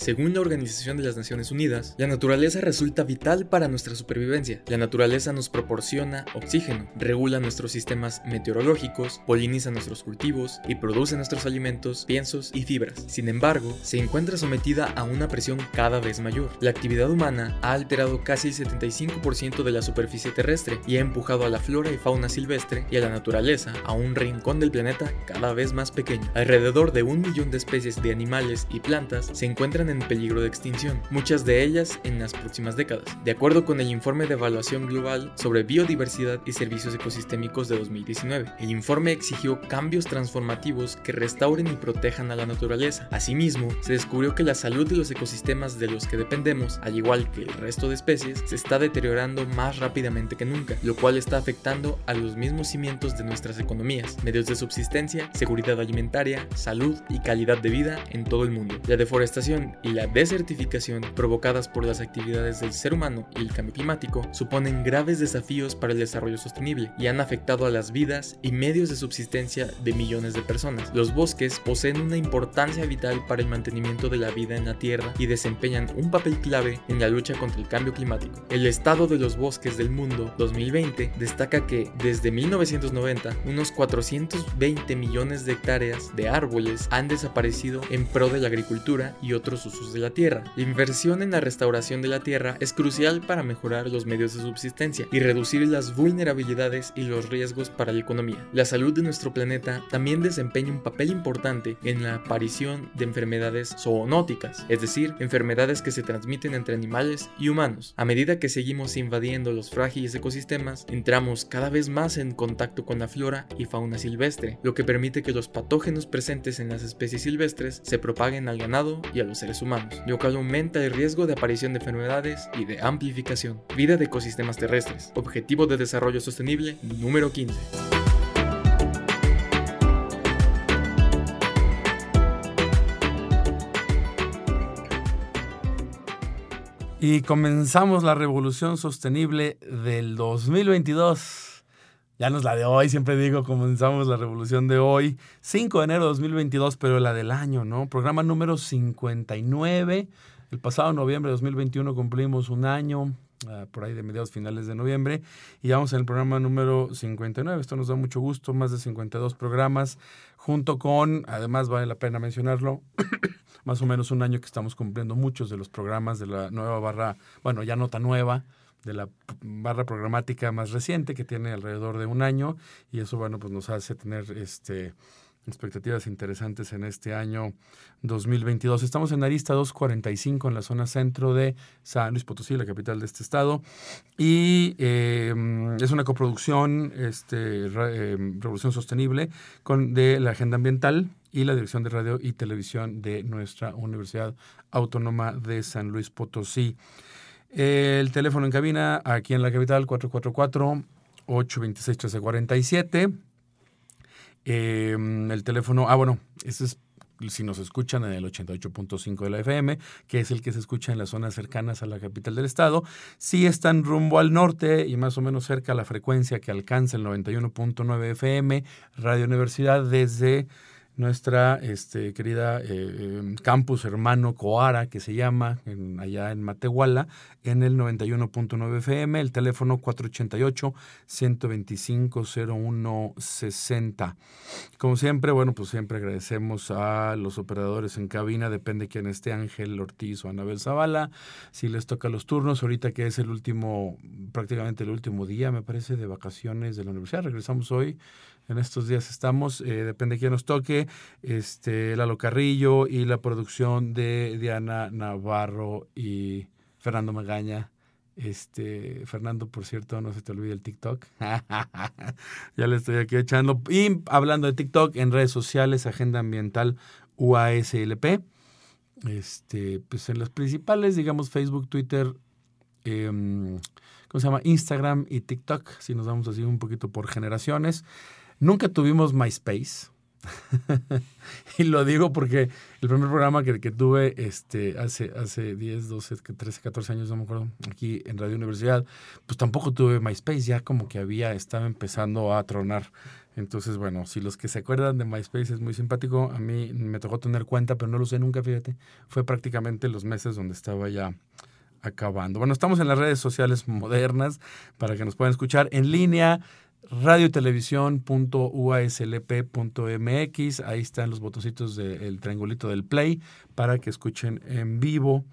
Según la Organización de las Naciones Unidas, la naturaleza resulta vital para nuestra supervivencia. La naturaleza nos proporciona oxígeno, regula nuestros sistemas meteorológicos, poliniza nuestros cultivos y produce nuestros alimentos, piensos y fibras. Sin embargo, se encuentra sometida a una presión cada vez mayor. La actividad humana ha alterado casi el 75% de la superficie terrestre y ha empujado a la flora y fauna silvestre y a la naturaleza a un rincón del planeta cada vez más pequeño. Alrededor de un millón de especies de animales y plantas se encuentran en peligro de extinción, muchas de ellas en las próximas décadas, de acuerdo con el informe de evaluación global sobre biodiversidad y servicios ecosistémicos de 2019. El informe exigió cambios transformativos que restauren y protejan a la naturaleza. Asimismo, se descubrió que la salud de los ecosistemas de los que dependemos, al igual que el resto de especies, se está deteriorando más rápidamente que nunca, lo cual está afectando a los mismos cimientos de nuestras economías, medios de subsistencia, seguridad alimentaria, salud y calidad de vida en todo el mundo. La deforestación y la desertificación provocadas por las actividades del ser humano y el cambio climático suponen graves desafíos para el desarrollo sostenible y han afectado a las vidas y medios de subsistencia de millones de personas. Los bosques poseen una importancia vital para el mantenimiento de la vida en la Tierra y desempeñan un papel clave en la lucha contra el cambio climático. El estado de los bosques del mundo 2020 destaca que desde 1990 unos 420 millones de hectáreas de árboles han desaparecido en pro de la agricultura y otros usos de la tierra. La inversión en la restauración de la tierra es crucial para mejorar los medios de subsistencia y reducir las vulnerabilidades y los riesgos para la economía. La salud de nuestro planeta también desempeña un papel importante en la aparición de enfermedades zoonóticas, es decir, enfermedades que se transmiten entre animales y humanos. A medida que seguimos invadiendo los frágiles ecosistemas, entramos cada vez más en contacto con la flora y fauna silvestre, lo que permite que los patógenos presentes en las especies silvestres se propaguen al ganado y a los seres humanos, lo cual aumenta el riesgo de aparición de enfermedades y de amplificación. Vida de ecosistemas terrestres. Objetivo de Desarrollo Sostenible número 15. Y comenzamos la revolución sostenible del 2022. Ya no es la de hoy, siempre digo, comenzamos la revolución de hoy, 5 de enero de 2022, pero la del año, ¿no? Programa número 59. El pasado noviembre de 2021 cumplimos un año, ah, por ahí de mediados finales de noviembre, y vamos en el programa número 59. Esto nos da mucho gusto, más de 52 programas, junto con, además vale la pena mencionarlo, más o menos un año que estamos cumpliendo muchos de los programas de la nueva barra, bueno, ya nota nueva, de la barra programática más reciente que tiene alrededor de un año y eso bueno pues nos hace tener este expectativas interesantes en este año 2022. Estamos en Arista 245 en la zona centro de San Luis Potosí, la capital de este estado, y em, es una coproducción, este, em, Revolución Sostenible, con, de la Agenda Ambiental y la Dirección de Radio y Televisión de nuestra Universidad Autónoma de San Luis Potosí. El teléfono en cabina aquí en la capital, 444-826-1347. Em, el teléfono, ah, bueno, ese es si nos escuchan en el 88.5 de la FM, que es el que se escucha en las zonas cercanas a la capital del estado. Si están rumbo al norte y más o menos cerca a la frecuencia que alcanza el 91.9 FM, Radio Universidad desde nuestra este, querida eh, em, campus hermano Coara, que se llama allá en Matehuala, en el 91.9 FM, el teléfono 488-125-0160. Como siempre, bueno, pues siempre agradecemos a los operadores en cabina, depende quién esté, Ángel Ortiz o Anabel Zavala, si les toca los turnos, ahorita que es el último, prácticamente el último día, me parece, de vacaciones de la universidad, regresamos hoy en estos días estamos, eh, depende de quién nos toque, este, Lalo Carrillo y la producción de Diana Navarro y Fernando Magaña. Este, Fernando, por cierto, no se te olvide el TikTok. ya le estoy aquí echando. Y hablando de TikTok, en redes sociales, Agenda Ambiental UASLP. Este, pues en las principales, digamos, Facebook, Twitter, em, ¿cómo se llama? Instagram y TikTok, si nos vamos así un poquito por generaciones. Nunca tuvimos MySpace. y lo digo porque el primer programa que, que, tuve este, hace, hace 10, 12, 13, 14 años, no me acuerdo, aquí en Radio Universidad, pues tampoco tuve MySpace, ya como que había, estaba empezando a tronar. Entonces, bueno, si los que se acuerdan de MySpace es muy simpático, a mí me tocó tener cuenta, pero no lo sé nunca, fíjate. Fue prácticamente los meses donde estaba ya acabando. Bueno, estamos en las redes sociales modernas para que nos puedan escuchar en línea radiotelevisión.uaslp.mx. Ahí están los botoncitos del triangulito del play para que escuchen en vivo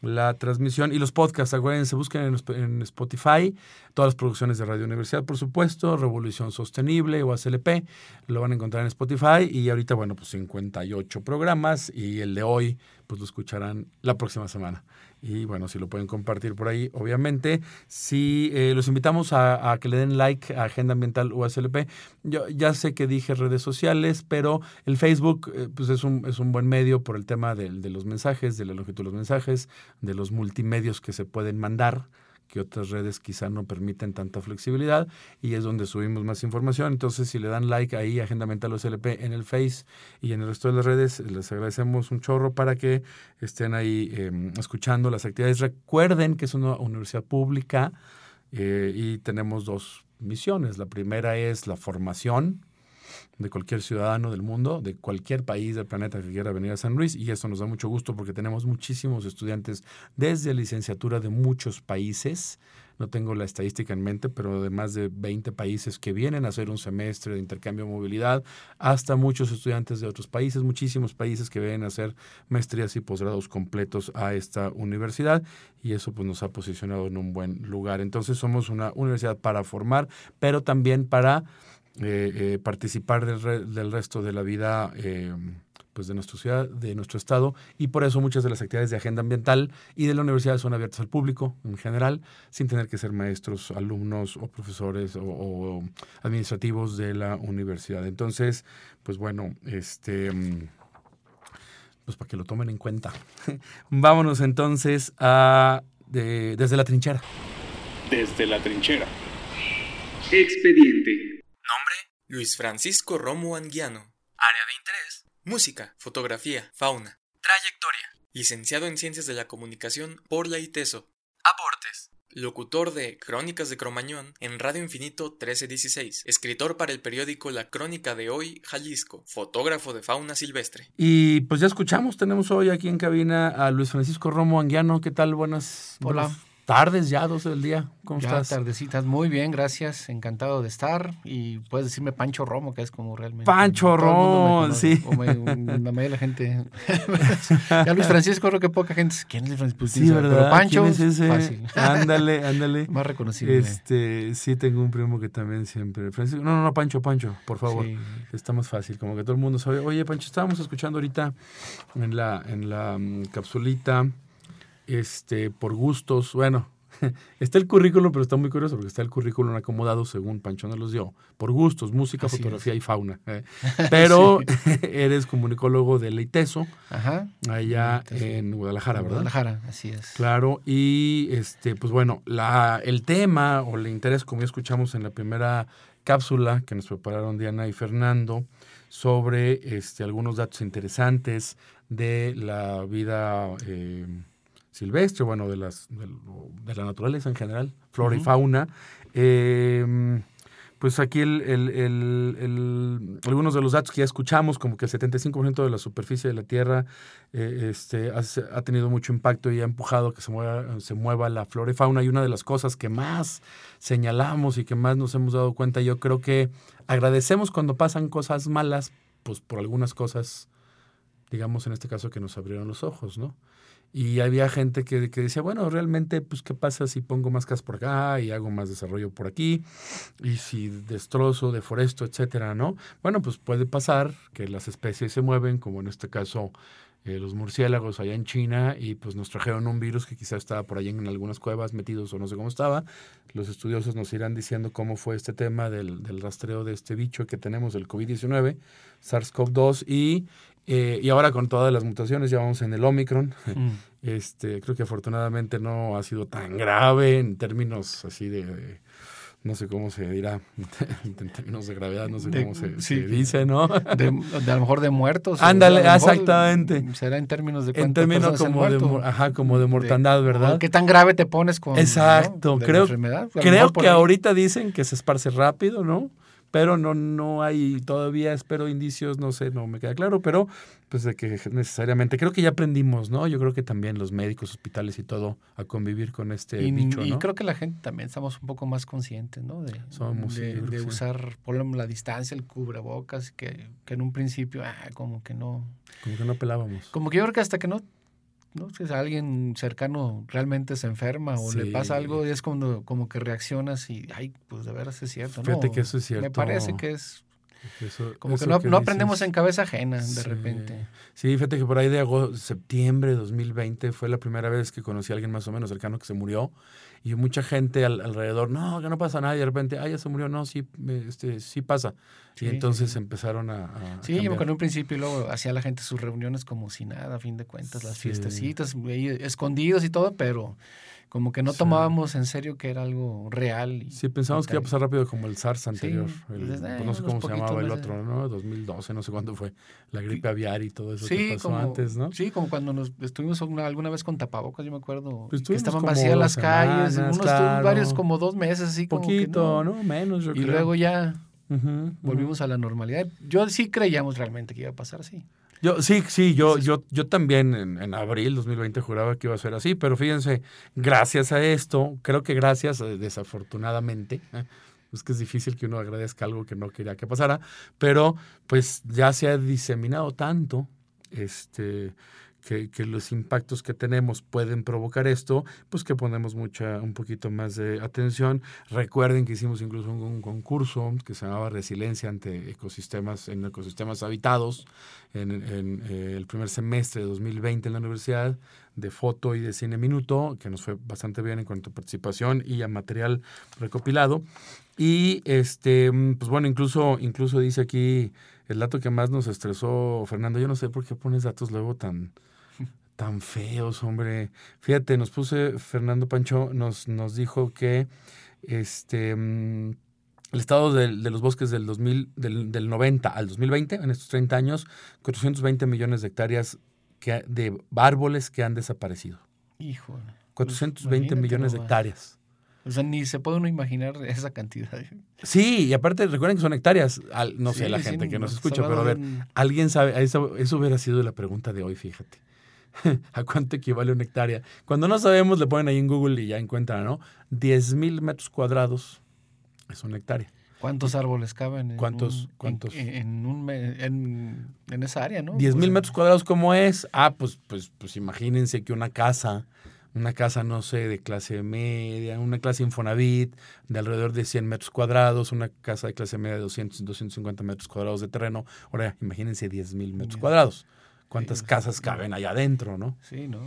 la transmisión y los podcasts. Acuérdense, busquen en, en, Spotify todas las producciones de Radio Universidad, por supuesto, Revolución Sostenible o ACLP, lo van a encontrar en Spotify y ahorita, bueno, pues 58 programas y el de hoy, pues lo escucharán la próxima semana. Y bueno, si lo pueden compartir por ahí, obviamente. Si eh, los invitamos a, que le den like a Agenda Ambiental USLP. Yo ya sé que dije redes sociales, pero el Facebook eh, pues es un, es un buen medio por el tema de, de los mensajes, de la longitud de los mensajes, de los multimedios que se pueden mandar que otras redes quizá no permiten tanta flexibilidad y es donde subimos más información. Entonces, si le dan like ahí, Agenda Mental OSLP en el Face y en el resto de las redes, les agradecemos un chorro para que estén ahí em, escuchando las actividades. Recuerden que es una universidad pública eh, y tenemos dos misiones. La primera es la formación de cualquier ciudadano del mundo, de cualquier país del planeta que quiera venir a San Luis. Y eso nos da mucho gusto porque tenemos muchísimos estudiantes desde licenciatura de muchos países. No tengo la estadística en mente, pero de más de 20 países que vienen a hacer un semestre de intercambio de movilidad, hasta muchos estudiantes de otros países, muchísimos países que vienen a hacer maestrías y posgrados completos a esta universidad y eso pues nos ha posicionado en un buen lugar. Entonces somos una universidad para formar, pero también para eh, eh, participar del, del, resto de la vida eh, pues de nuestra ciudad, de nuestro estado, y por eso muchas de las actividades de agenda ambiental y de la universidad son abiertas al público en general, sin tener que ser maestros, alumnos o profesores o, administrativos de la universidad. Entonces, pues bueno, este pues para que lo tomen en cuenta. Vámonos entonces a desde la trinchera. Desde la trinchera. Expediente. Luis Francisco Romo Anguiano. Área de interés. Música, fotografía, fauna. Trayectoria. Licenciado en Ciencias de la Comunicación por la ITESO. Aportes. Locutor de Crónicas de Cromañón en Radio Infinito 1316. Escritor para el periódico La Crónica de Hoy, Jalisco. Fotógrafo de fauna silvestre. Y pues ya escuchamos, tenemos hoy aquí en cabina a Luis Francisco Romo Anguiano. ¿Qué tal? Buenas. Hola tardes ya, 12 del día. ¿Cómo ya, estás? tardecitas, muy bien, gracias. Encantado de estar. Y puedes decirme Pancho Romo, que es como realmente. Pancho Romo, sí. O me, la mayoría de la gente. ya Luis Francisco, creo que poca gente. ¿Quién es Luis Francisco? Pues, sí, ¿verdad? Pero Pancho, ¿Quién es ese? fácil. Ándale, ándale. Más reconocible. Este, sí, tengo un primo que también siempre. Francisco, no, no, no, Pancho, Pancho, por favor. Sí. Está más fácil, como que todo el mundo sabe. Oye, Pancho, estábamos escuchando ahorita en la, en la um, capsulita, este, por gustos, bueno está el currículum, pero está muy curioso porque está el currículum acomodado según Pancho nos los dio, por gustos, música, así fotografía es. y fauna. ¿eh? Pero sí. eres comunicólogo de Leiteso, Ajá. allá Leiteso. en Guadalajara, ¿verdad? Guadalajara, así es. Claro, y este, pues bueno, la, el tema o el interés, como ya escuchamos en la primera cápsula que nos prepararon Diana y Fernando, sobre este, algunos datos interesantes de la vida eh, silvestre, bueno, de, las, de, de, la naturaleza en general, flora uh -huh. y fauna. Eh, pues aquí el, el, el, algunos de los datos que ya escuchamos, como que el 75% de la superficie de la Tierra eh, este, ha, ha, tenido mucho impacto y ha empujado a que se mueva, se mueva la flora y fauna. Y una de las cosas que más señalamos y que más nos hemos dado cuenta, yo creo que agradecemos cuando pasan cosas malas, pues por algunas cosas, digamos en este caso, que nos abrieron los ojos, ¿no? Y había gente que, que, decía, bueno, realmente, pues, ¿qué pasa si pongo más casas por acá y hago más desarrollo por aquí? Y si destrozo, deforesto, etcétera, ¿no? Bueno, pues puede pasar que las especies se mueven, como en este caso eh, los murciélagos allá en China, y pues nos trajeron un virus que quizá estaba por allá en algunas cuevas metidos o no sé cómo estaba. Los estudiosos nos irán diciendo cómo fue este tema del, del rastreo de este bicho que tenemos, el COVID-19, SARS-CoV-2, y Eh, y ahora con todas las mutaciones ya vamos en el Omicron. Mm. Este, creo que afortunadamente no ha sido tan grave en términos así de, de- no sé cómo se dirá, en términos de gravedad, no sé De- cómo se, sí. se dice, ¿no? De, de a lo mejor de muertos. Ándale, exactamente. Será en términos de en términos como de, ajá, como de mortandad, ¿verdad? ¿Qué tan grave te pones con Exacto, ¿no? la creo- Creo que ahí. ahorita dicen que se esparce rápido, ¿no? Pero no, no hay todavía, espero, indicios, no sé, no me queda claro, pero pues de que necesariamente, creo que ya aprendimos, ¿no? Yo creo que también los médicos, hospitales y todo a convivir con este Y, bicho, y ¿no? creo que la gente también estamos un poco más conscientes, ¿no? De, Somos, de, de usar, por la distancia, el cubrebocas, que, que en un principio, ah, como que no. Como que no pelábamos. Como que yo creo que hasta que no, no sé, si alguien cercano realmente se enferma o le pasa algo, es cuando como que reaccionas y, ay, pues de veras es cierto, ¿no? Fíjate que eso es cierto. Me parece que es Eso- como que no, no dices- aprendemos en cabeza ajena de Sí. repente. Sí, fíjate que por ahí de agosto, septiembre de 2020 fue la primera vez que conocí a alguien más o menos cercano que se murió. Y mucha gente al- alrededor, no, que no pasa nada. Y de repente, ah, ya se murió. No, sí, este, sí pasa. Sí, y entonces empezaron a. a Sí, yo en un principio y luego hacía la gente sus reuniones como si nada, a fin de cuentas, las Sí. fiestecitas, escondidos y todo, pero como que no Sí. tomábamos en serio que era algo real. y- Sí, pensamos y que iba a pasar rápido como el SARS Sí, anterior. y el- dices, pues "Eh, no sé cómo se llamaba el meses". otro, ¿no? 2012, no sé cuándo fue. La gripe aviar y todo eso que Sí, pasó como, antes, ¿no? sí, como cuando nos estuvimos una- alguna vez con tapabocos, yo me acuerdo, Pues que estaban vacías las calles, unos claro. varios como dos meses, así como que Poquito, no. ¿no? Menos, yo Y creo. luego ya volvimos a la normalidad. Yo sí creíamos realmente que iba a pasar así. Yo, sí, sí, yo, yo, yo también en, en abril 2020 juraba que iba a ser así, pero fíjense, gracias a esto, creo que gracias, eh, desafortunadamente, eh, es que es difícil que uno agradezca algo que no quería que pasara, pero pues ya se ha diseminado tanto este, que, que los impactos que tenemos pueden provocar esto, pues que ponemos mucha, un poquito más de atención. Recuerden que hicimos incluso un, un concurso que se llamaba Resiliencia ante ecosistemas, en ecosistemas habitados, en, en, eh, el primer semestre de 2020 en la universidad, de foto y de cine minuto, que nos fue bastante bien en cuanto a participación y a material recopilado. Y este, mm, pues bueno, incluso, incluso dice aquí el dato que más nos estresó, Fernando, yo no sé por qué pones datos luego tan, tan feos, hombre. Fíjate, nos puse, Fernando Pancho nos, nos dijo que este mm, el estado del- de, los bosques del, 2000, del, del 90 al 2020, en estos 30 años, 420 millones de hectáreas que, de árboles que han desaparecido. Híjole. 420 imagínate millones de hectáreas. O sea, ni se puede uno imaginar esa cantidad. Sí, y aparte recuerden que son hectáreas. Al- no sé, la sí, gente que nos escucha, pero a ver, de un- alguien sabe, eso, eso hubiera sido la pregunta de hoy, fíjate. ¿A cuánto equivale una hectárea? Cuando no sabemos, le ponen ahí en Google y ya encuentran, ¿no? 10 mil metros cuadrados es una hectárea. ¿Cuántos árboles caben en, ¿Cuántos- un- cuántos? En, un en, en esa área, no? 10 O mil sea, metros cuadrados, ¿cómo es? Ah, pues, pues, pues imagínense que una casa, una casa, no sé, de clase media, una clase Infonavit de alrededor de 100 metros cuadrados, una casa de clase media de 200, 250 metros cuadrados de terreno. Ahora, imagínense 10 mil metros cuadrados. ¿Cuántas Sí, casas caben allá adentro, no? Sí, ¿no?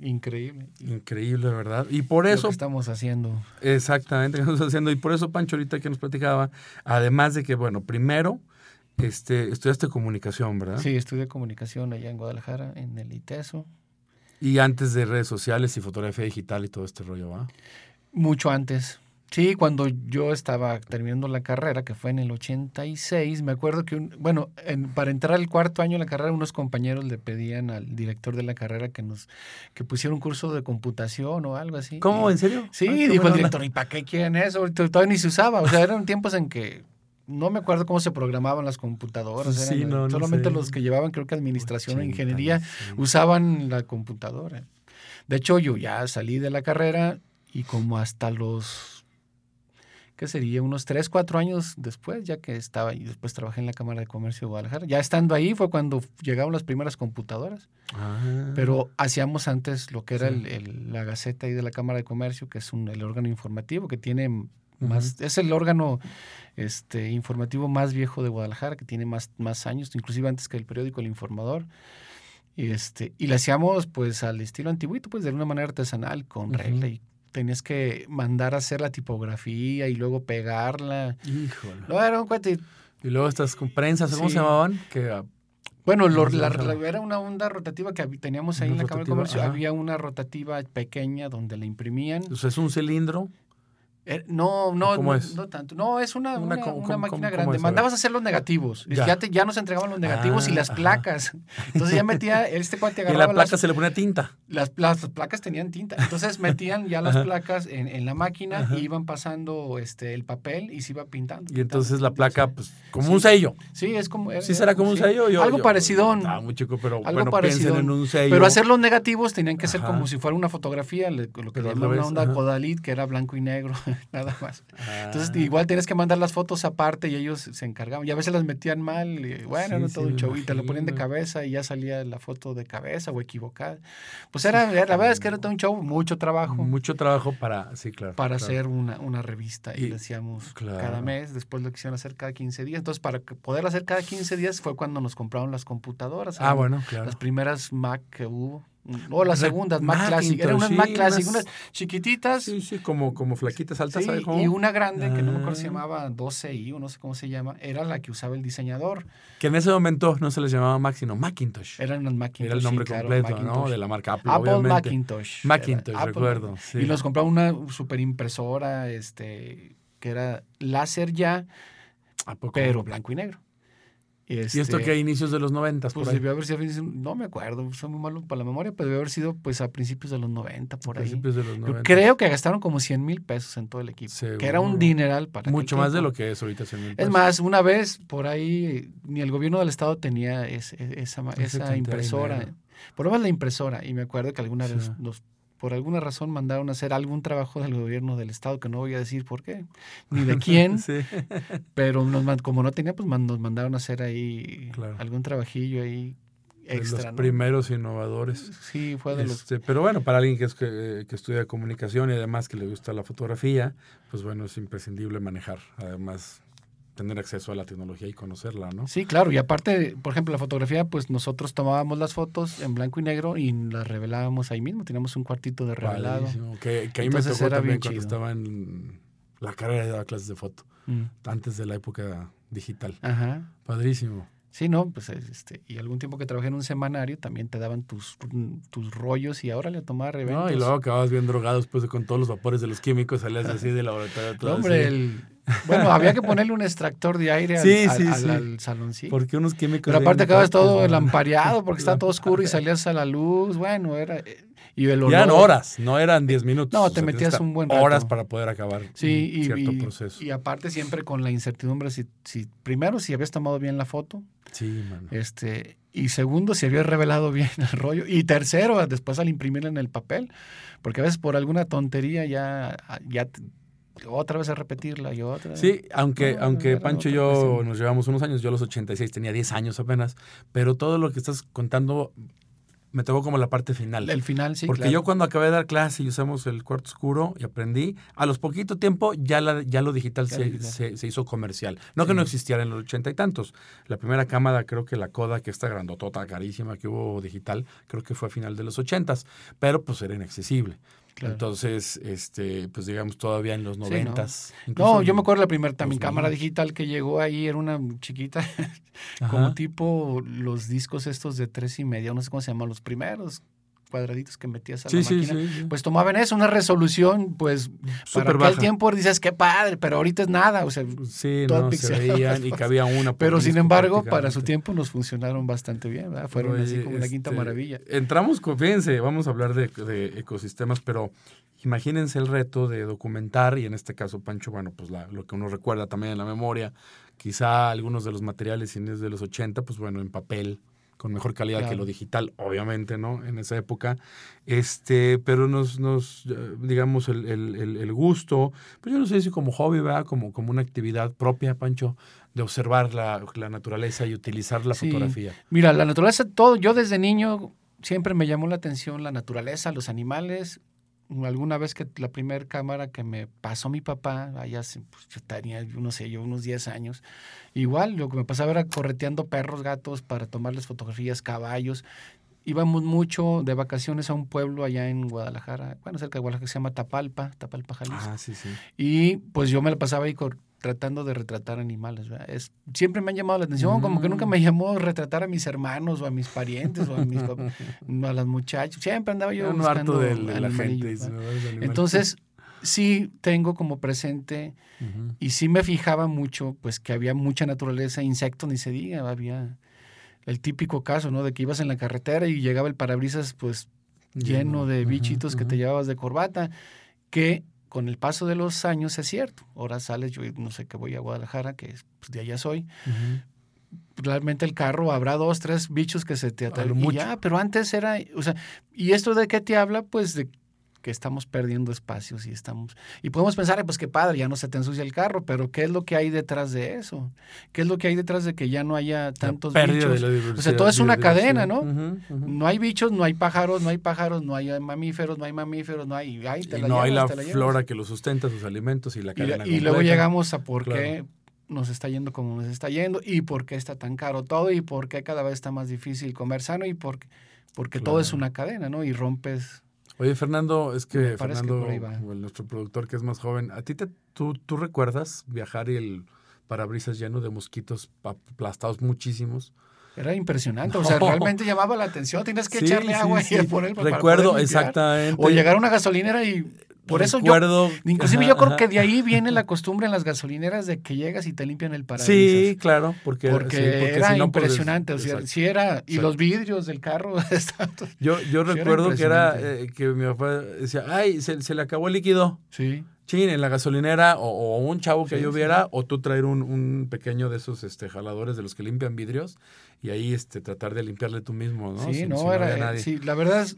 Increíble. Increíble, ¿verdad? Y por Lo eso, que estamos haciendo. exactamente, ¿qué estamos haciendo? Y por eso, Pancho, ahorita que nos platicaba, además de que, bueno, primero, este, estudiaste comunicación, ¿verdad? Sí, estudié comunicación allá en Guadalajara, en el ITESO. Y antes de redes sociales y fotografía digital y todo este rollo, ¿va? Mucho antes. Sí, cuando yo estaba terminando la carrera, que fue en el 86, me acuerdo que, un- bueno, en- para entrar al cuarto año de la carrera, unos compañeros le pedían al director de la carrera que nos que pusiera un curso de computación o algo así. ¿Cómo? ¿En serio? Sí, Ah, dijo el director, ¿y para qué quieren eso? Todavía ni se usaba. O sea, eran tiempos en que no me acuerdo cómo se programaban las computadoras. Sí, eran, no, no solamente sé. los que llevaban, creo que administración o ingeniería, 85. usaban la computadora. De hecho, yo ya salí de la carrera y como hasta los, ¿qué sería? Unos 3, 4 años después, ya que estaba y después trabajé en la Cámara de Comercio de Guadalajara. Ya estando ahí fue cuando llegaron las primeras computadoras. Ah. Pero hacíamos antes lo que era Sí. el- el- la Gaceta ahí de la Cámara de Comercio, que es un, el órgano informativo que tiene más, es el órgano este, informativo más viejo de Guadalajara, que tiene más, más años, inclusive antes que el periódico El Informador. Y, este, y le hacíamos pues al estilo antiguito, pues de una manera artesanal, con Ujú. regla, y tenías que mandar a hacer la tipografía y luego pegarla. Híjole. Era cuate. Y luego estas prensas, ¿cómo Sí. se llamaban? Que, ah, Bueno, lo- ¿Cómo se la- era una onda rotativa que teníamos ahí Una en la Cámara de Comercio. ajá. Había una rotativa pequeña donde la imprimían. Sea, es un cilindro. Eh, no, no, ¿Cómo no, es? no tanto. No, es una, Una una, una máquina grande. Mandabas a hacer los negativos. Ya. Ya, te, ya nos entregaban los negativos y Ah, las ajá. placas. Entonces ya metía, este cuate Y agarraba la placa las, se le ponía tinta. las, las placas tenían tinta. Entonces metían ya las Ajá. placas en, en la máquina Ajá. y iban pasando este, el papel y se iba pintando. Y pintando, entonces la placa, pues, como Sí. un sello. Sí, es como. Sí, será como un sí. sello. Yo, Algo yo- parecido. Estaba muy chico, pero Algo bueno, parecido. en un sello. Pero hacer los negativos tenían que ser como si fuera una fotografía, lo que llaman una onda. Codalit, que era blanco y negro, nada más. Ah. Entonces, igual tienes que mandar las fotos aparte y ellos se encargaban. Y a veces las metían mal, y bueno, Sí, era sí, todo un show. Y te lo ponían de cabeza y ya salía la foto de cabeza o equivocada. Pues era, la verdad es que era todo un show, mucho trabajo Mucho trabajo para, sí, claro. para claro. hacer una, una revista. Y, Y- lo hacíamos claro. cada mes, después lo quisieron hacer cada 15 días. Entonces, para poder hacer cada 15 días fue cuando nos compraron las computadoras. Ah, bueno, claro. Las primeras Mac que hubo. O las segundas, Mac Macintosh, Classic. Eran unas sí, Mac Classic, unas- unas chiquititas. Sí, sí, como, como flaquitas altas, y una grande, que no me acuerdo si se Ah. llamaba 12i o no sé cómo se llama, era la que usaba el diseñador. Que en ese momento no se les llamaba Mac, sino Macintosh. Eran unas Macintosh. Era el sí, nombre claro, completo, ¿no? De la marca Apple, Apple obviamente. Macintosh. Macintosh, Apple recuerdo, sí. Y nos compraba una super impresora, este, que era láser ya, pero blanco y negro. ¿Y esto este, que a inicios de los noventas, Pues por ahí? debió haber sido, no me acuerdo, soy muy malo para la memoria, pero debió haber sido pues a principios de los 90, por ahí. Principios de los Yo noventas. creo que gastaron como 100 mil pesos en todo el equipo, que era un dineral para Mucho más de lo que es ahorita. 100 mil Es pesos. más, una vez por ahí ni el gobierno del estado tenía es- es- esa, Esa impresora. Por lo menos la impresora. Y me acuerdo que alguna Sí. vez nos, por alguna razón mandaron a hacer algún trabajo del gobierno del estado, que no voy a decir por qué, ni de quién, Sí. pero nos como no tenía, pues nos mandaron a hacer ahí Claro. algún trabajillo ahí De extra. los ¿no? primeros innovadores. Sí, fue de los... Este, pero bueno, para alguien que, es, que, que estudia comunicación y además que le gusta la fotografía, pues bueno, es imprescindible manejar. Además, tener acceso a la tecnología y conocerla, ¿no? Sí, claro, y aparte, por ejemplo, la fotografía, pues nosotros tomábamos las fotos en blanco y negro y las revelábamos ahí mismo, teníamos un cuartito de revelado. Que, que ahí Entonces me tocó era también cuando chido. estaba en la carrera de daba clases de foto, Mm, antes de la época digital. Ajá. Padrísimo. Sí, no, pues este, y algún tiempo que trabajé en un semanario también te daban tus, tus rollos y ahora le tomaba reventos. No, y luego acababas bien drogado después de con todos los vapores de los químicos, salías así del laboratorio. No, todo hombre, así. el, bueno, había que ponerle un extractor de aire al, Sí, al- sí, al- sí. Porque unos químicos. Pero aparte acabas partes, todo lampareado porque está todo oscuro y salías a la luz. Bueno, era. eh, Y el Y eran horas, no eran 10 minutos. No, o te sea, metías un buen Horas rato. para poder acabar Sí, un y, cierto y- proceso. y aparte siempre con la incertidumbre si, si primero si habías tomado bien la foto, sí, mano. este, y segundo si habías revelado bien el rollo, y tercero después al imprimirla en el papel, porque a veces por alguna tontería ya, ya otra vez a repetirla y otra. Sí, aunque, No, aunque Pancho y yo nos llevamos unos años, yo a los 86 tenía 10 años apenas, pero todo lo que estás contando me tocó como la parte final. El final sí. Porque claro. yo cuando acabé de dar clase y usamos el cuarto oscuro y aprendí, a los poquito tiempo ya, la, ya lo digital, se, se- se hizo comercial. No que no existiera en los ochenta y tantos. La primera cámara, creo que la Kodak, que esta grandotota, carísima que hubo digital, creo que fue a final de los ochentas, pero pues era inaccesible. Claro. Entonces, este, pues digamos todavía en los ¿no? noventas. No, yo me acuerdo la primera también 2000. cámara digital que llegó ahí, era una chiquita, como tipo los discos estos de tres y media, no sé cómo se llaman, los primeros cuadraditos que metías a Sí, la sí, máquina. sí, sí. Pues tomaban eso, una resolución, pues Súper para aquel baja. tiempo dices, qué padre, pero ahorita es nada, o sea, Sí, todo no, se veían y cabía una. pero sin embargo, para su tiempo nos funcionaron bastante bien, ¿verdad? Fueron así como la quinta este, maravilla. Entramos, fíjense, vamos a hablar de, de ecosistemas, pero imagínense el reto de documentar, y en este caso, Pancho, bueno, pues la- lo que uno recuerda también en la memoria, quizá algunos de los materiales de los 80, pues bueno, en papel, con mejor calidad que lo digital, obviamente, ¿no? En esa época. Este, pero nos, nos eh, digamos, el, el- el- el gusto, pues yo no sé si como hobby, ¿verdad? Como, como una actividad propia, Pancho, de observar la, la naturaleza y utilizar la Sí. fotografía. Mira, la naturaleza, todo, yo desde niño siempre me llamó la atención la naturaleza, los animales. Alguna vez que la primera cámara que me pasó mi papá, allá pues, yo tenía, no sé, yo unos 10 años, igual lo que me pasaba era correteando perros, gatos para tomarles fotografías, caballos. Íbamos mucho de vacaciones a un pueblo allá en Guadalajara, bueno, cerca de Guadalajara, que se llama Tapalpa, Tapalpa, Jalisco. Ah, sí, sí. Y pues yo me la pasaba ahí cor- tratando de retratar animales. Es, siempre me han llamado la atención, como que nunca me llamó retratar a mis hermanos o a mis parientes o a, mis, a las muchachas. Siempre andaba yo no harto buscando de, de la gente. Entonces, sí tengo como presente y sí me fijaba mucho, pues que había mucha naturaleza, insectos, ni se diga, había el típico caso, ¿no? De que ibas en la carretera y llegaba el parabrisas, pues lleno de bichitos que te llevabas de corbata, que con el paso de los años es cierto. Ahora sales, yo no sé que voy a Guadalajara, que es, pues, de allá soy. Realmente el carro habrá dos, tres bichos que se te A lo atraen. Y mucho. ya, pero antes era, o sea, ¿y esto de qué te habla? Pues de que estamos perdiendo espacios y estamos... Y podemos pensar, "Ay, pues qué padre, ya no se te ensucia el carro, pero ¿qué es lo que hay detrás de eso? ¿Qué es lo que hay detrás de que ya no haya tantos bichos? de la diversidad, O sea, todo es una cadena, ¿no? No hay bichos, no hay pájaros, no hay pájaros, no hay mamíferos, no hay mamíferos, no hay... ay, te Y la no hay la llevas, te la llevas. flora que los sustenta, sus alimentos y la Y, cadena la- y luego llegamos a por Claro. qué nos está yendo como nos está yendo y por qué está tan caro todo y por qué cada vez está más difícil comer sano y por, porque todo es una cadena, ¿no? Y rompes... Oye, Fernando, es que que Fernando, por el- nuestro productor que es más joven, ¿a ti te, tú, tú recuerdas viajar y el parabrisas lleno de mosquitos aplastados muchísimos? Era impresionante, o sea, realmente llamaba la atención, tienes que Sí, echarle sí, agua sí. y poner para Recuerdo, poder limpiar. exactamente. O llegar a una gasolinera y por eso yo Inclusive ajá, yo creo que de ahí viene la costumbre en las gasolineras de que llegas y te limpian el parabrisas. Sí, claro, porque, Porque, sí, porque era si no, pues, impresionante, o sea, exacto. sí era, y los vidrios del carro, Yo, yo era recuerdo que era eh, que mi papá decía, ay, se, se le acabó el líquido. sí, Chin, en la gasolinera, o, o un chavo que Sí, lloviera, o tú traer un, un pequeño de esos este, jaladores de los que limpian vidrios, y ahí este, tratar de limpiarle tú mismo, ¿no? sí, Si- no, si era, eh, nadie. sí, la verdad es,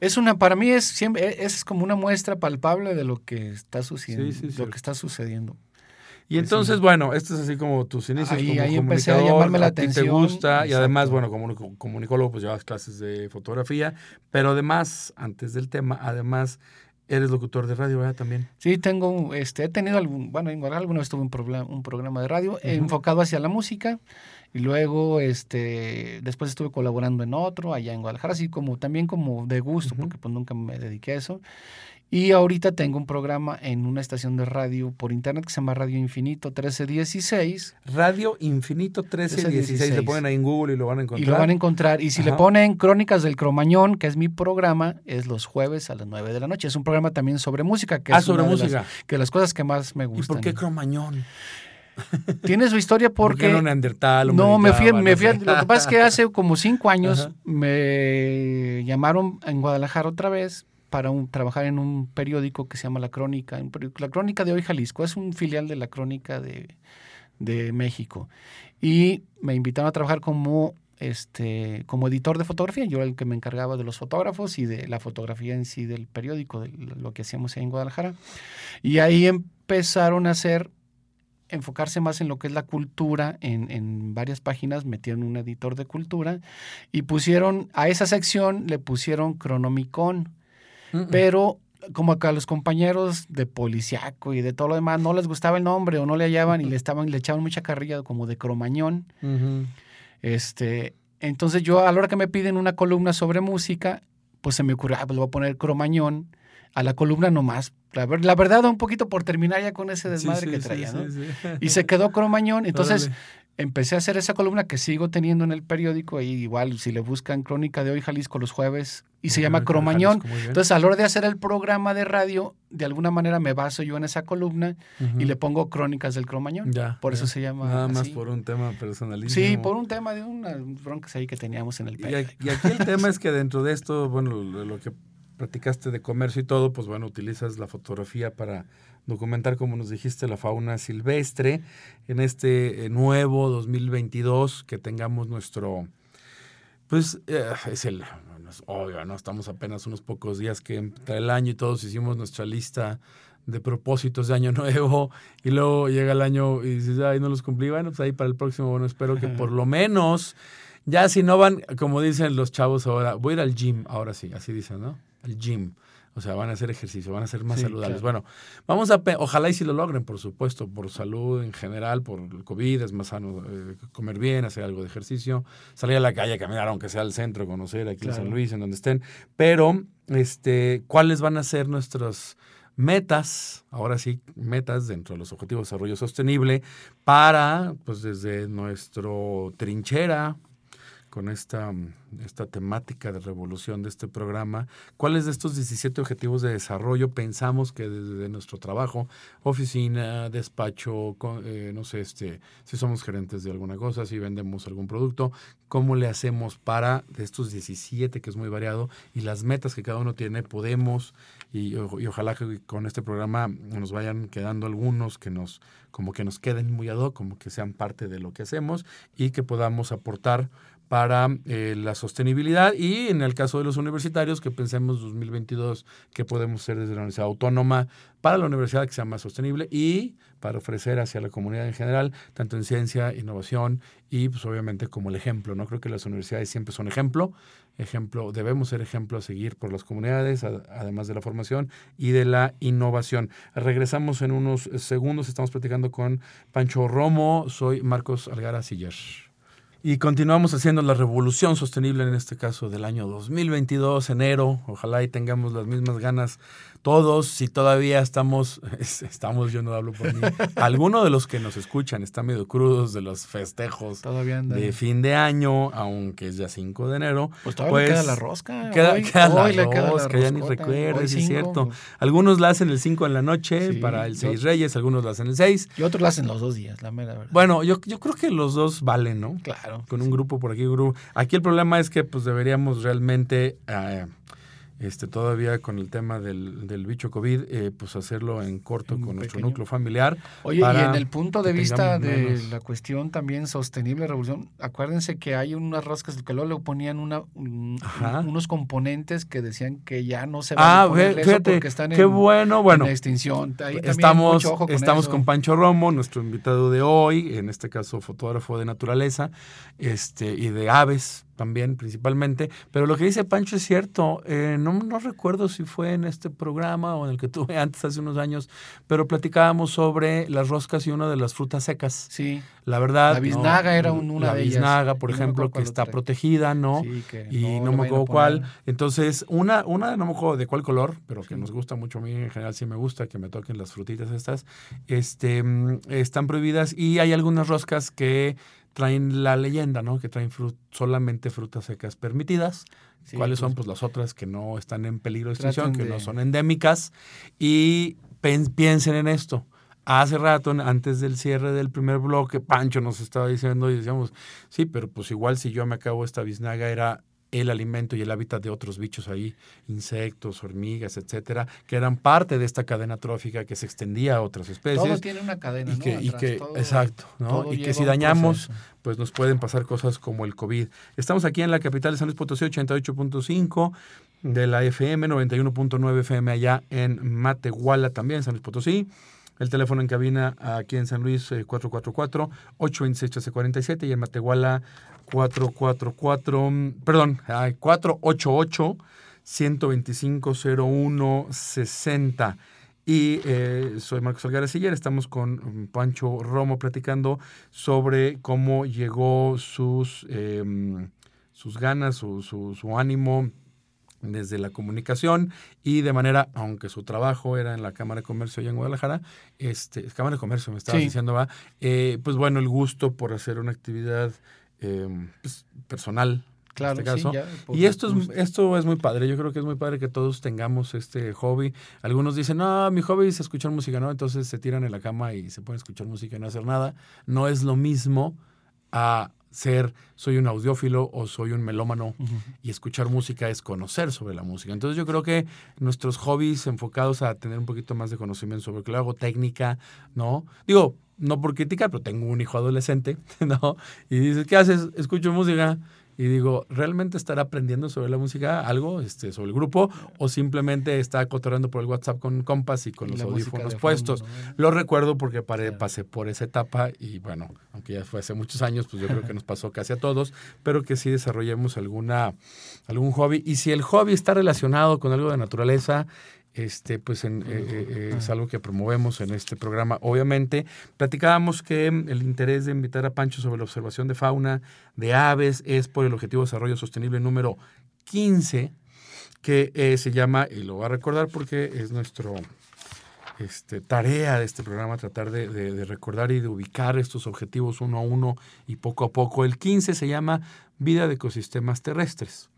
es una, para mí es siempre, e, es como una muestra palpable de lo que está sucediendo, Sí, sí, lo que está sucediendo. Y entonces, bueno, esto es así como tus inicios Ahí- como ahí empecé a llamarme la ti te atención. gusta, y además, bueno, como comunicólogo, pues llevas clases de fotografía, pero además, antes del tema, además, eres locutor de radio, ¿verdad? También. Sí, tengo, este, he tenido algún, bueno, en Guadalajara alguna vez tuve un, programa- un programa de radio enfocado hacia la música y luego, este, después estuve colaborando en otro allá en Guadalajara, así como, también como de gusto, porque pues nunca me dediqué a eso. Y ahorita tengo un programa en una estación de radio por internet que se llama Radio Infinito 1316 Radio Infinito 1316, le ponen ahí en Google y lo van a encontrar. y lo van a encontrar. Y si le ponen Crónicas del Cromañón, que es mi programa, es los jueves a las 9 de la noche. Es un programa también sobre música, que ah, es sobre una de las- música. que las cosas que más me ¿Y gustan. por qué cromañón? Tiene su historia ¿Por qué porque... no neandertal? no, me fui, me fui lo que pasa es que hace como cinco años Ajá. me llamaron en Guadalajara otra vez para un- trabajar en un periódico que se llama La Crónica, La Crónica de Hoy Jalisco, es un filial de La Crónica de, de México. Y me invitaron a trabajar como, este, como editor de fotografía, yo era el que me encargaba de los fotógrafos y de la fotografía en sí del periódico, de lo que hacíamos ahí en Guadalajara. Y ahí empezaron a hacer enfocarse más en lo que es la cultura, en, en varias páginas metieron un editor de cultura y pusieron, a esa sección le pusieron Cronomicon, Pero como que a los compañeros de policiaco y de todo lo demás no les gustaba el nombre o no le hallaban y le estaban, le echaban mucha carrilla como de cromañón. Este, entonces yo a la hora que me piden una columna sobre música, pues se me ocurrió, ah, pues le voy a poner cromañón a la columna nomás. La, ver- la verdad, un poquito por terminar ya con ese desmadre sí, que traía, sí, ¿no? Y se quedó cromañón. Entonces Órale. Empecé a hacer esa columna que sigo teniendo en el periódico. Y igual, si le buscan Crónica de Hoy Jalisco los jueves, y se llama Crónica de Cromañón. Jalisco. Entonces, a la hora de hacer el programa de radio, de alguna manera me baso yo en esa columna y le pongo Crónicas del Cromañón. Ya, Por ya. eso se llama Nada más por un tema personalísimo. Sí, por un tema de unas broncas ahí que teníamos en el Y, periódico. aquí- y aquí el tema es que dentro de esto, bueno, lo, lo que platicaste de comercio y todo, pues bueno, utilizas la fotografía para documentar, como nos dijiste, la fauna silvestre en este eh, nuevo 2022, que tengamos nuestro, pues eh, es el, es obvio, ¿no? Estamos apenas unos pocos días que entra el año y todos hicimos nuestra lista de propósitos de año nuevo y luego llega el año y dices, ay, no los cumplí, bueno, pues ahí para el próximo, bueno, espero que por lo menos, ya si no van, como dicen los chavos ahora, voy a ir al gym, ahora sí, así dicen, ¿no? Al gym. O sea, van a hacer ejercicio, van a ser más Sí, saludables. claro. Bueno, vamos a, ojalá y si lo logren, por supuesto, por salud en general, por el COVID, es más sano eh, comer bien, hacer algo de ejercicio, salir a la calle caminar, aunque sea al centro, conocer aquí en. San Luis, en donde estén. Pero, este, ¿cuáles van a ser nuestros metas, ahora sí, metas dentro de los Objetivos de Desarrollo Sostenible para, pues desde nuestro trinchera, con esta, esta temática de revolución de este programa, cuáles de estos 17 objetivos de desarrollo pensamos que desde nuestro trabajo, oficina, despacho, eh, no sé, este, si somos gerentes de alguna cosa, si vendemos algún producto, cómo le hacemos para de estos 17 que es muy variado y las metas que cada uno tiene, podemos y, y ojalá que con este programa nos vayan quedando algunos que nos como que nos queden muy ad hoc, como que sean parte de lo que hacemos y que podamos aportar para eh, la sostenibilidad y en el caso de los universitarios que pensemos 2022 que podemos hacer desde la universidad autónoma para la universidad que sea más sostenible y para ofrecer hacia la comunidad en general, tanto en ciencia, innovación y pues obviamente como el ejemplo, ¿no? Creo que las universidades siempre son ejemplo, ejemplo, debemos ser ejemplo a seguir por las comunidades, además de la formación y de la innovación. Regresamos en unos segundos, estamos platicando con Pancho Romo, soy Marcos Algara Siller. Y continuamos haciendo la revolución sostenible, en este caso del año 2022, enero. Ojalá y tengamos las mismas ganas todos, si todavía estamos, estamos, yo no hablo por mí, alguno de los que nos escuchan está medio crudos de los festejos de fin de año, aunque es ya 5 de enero. Pues todavía pues, queda la rosca. Queda, queda la rosca, ya ni recuerdo, es cierto. Algunos la hacen el 5 en la noche para el 6 Reyes, algunos la hacen el 6. Y otros la hacen los dos días, la mera verdad. Bueno, yo, yo creo que los dos valen, ¿no? Claro. Con un grupo por aquí, un grupo. Aquí el problema es que pues deberíamos realmente... Eh, este, todavía con el tema del, del bicho COVID, eh, pues hacerlo en corto con nuestro núcleo familiar. Oye, y en el punto de vista de la cuestión también sostenible, revolución, acuérdense que hay unas roscas que luego le ponían una, unos componentes que decían que ya no se van ah, a poner fíjate, porque están qué bueno, bueno, extinción. estamos con, estamos con Pancho Romo, nuestro invitado de hoy, en este caso fotógrafo de naturaleza este, y de aves también principalmente, pero lo que dice Pancho es cierto, eh, no, no, recuerdo si fue en este programa o en el que tuve antes hace unos años, pero platicábamos sobre las roscas y una de las frutas secas. Sí. La verdad. La biznaga era una de ellas. La biznaga, por ejemplo, que está protegida, ¿no? Sí, que y no, me acuerdo cuál. Entonces, una, una, no me acuerdo de cuál color, pero que nos gusta mucho a mí en general, sí me gusta que me toquen las frutitas estas, este, mm, están prohibidas y hay algunas roscas que traen la leyenda, ¿no? Que traen solamente frutas secas permitidas. ¿Cuáles son? Pues, las otras que no están en peligro de extinción, que no son endémicas. Y piensen en esto. Hace rato, antes del cierre del primer bloque, Pancho nos estaba diciendo y decíamos, sí, pero pues igual si yo me acabo esta biznaga era el alimento y el hábitat de otros bichos ahí, insectos, hormigas, etcétera, que eran parte de esta cadena trófica que se extendía a otras especies. Todo tiene una cadena, y que, y que exacto, ¿no? Y que si dañamos, pues nos pueden pasar cosas como el COVID. Estamos aquí en la capital de San Luis Potosí, 88.5 de la FM, 91.9 FM allá en Matehuala también, San Luis Potosí. El teléfono en cabina aquí en San Luis, 444-826-1347 y en Matehuala 444, perdón, 488 125 60 Y eh, soy Marcos Algarra Siller, estamos con Pancho Romo platicando sobre cómo llegó sus, em, sus ganas, su, su, ánimo desde la comunicación y de manera, aunque su trabajo era en la Cámara de Comercio allá en Guadalajara, este, Cámara de Comercio me estaba diciendo, va, eh, pues bueno, el gusto por hacer una actividad Em, pues, personal. Claro, en este caso. y esto es, esto es muy padre. Yo creo que es muy padre que todos tengamos este hobby. Algunos dicen, no, mi hobby es escuchar música, ¿no? Entonces se tiran en la cama y se pueden escuchar música y no hacer nada. No es lo mismo a ser, soy un audiófilo o soy un melómano y escuchar música es conocer sobre la música. Entonces yo creo que nuestros hobbies enfocados a tener un poquito más de conocimiento sobre que lo hago, técnica, ¿no? Digo, no por criticar, pero tengo un hijo adolescente, ¿no? Y dices, ¿qué haces? Escucho música. Y digo, ¿realmente estará aprendiendo sobre la música algo, este, sobre el grupo? ¿O simplemente está cotorreando por el WhatsApp con compas y con los audífonos puestos? Lo recuerdo porque pasé por esa etapa y bueno, aunque ya fue hace muchos años, pues yo creo que nos pasó casi a todos, pero que sí desarrollemos alguna, algún hobby. Y si el hobby está relacionado con algo de naturaleza, este, pues en, eh, eh, eh, es algo que promovemos en este programa. Obviamente, platicábamos que el interés de invitar a Pancho sobre la observación de fauna de aves es por el Objetivo de Desarrollo Sostenible número 15, que eh, se llama, y lo voy a recordar porque es nuestro este, tarea de este programa, tratar de, de, recordar y de ubicar estos objetivos uno a uno y poco a poco. El 15 se llama Vida de ecosistemas terrestres.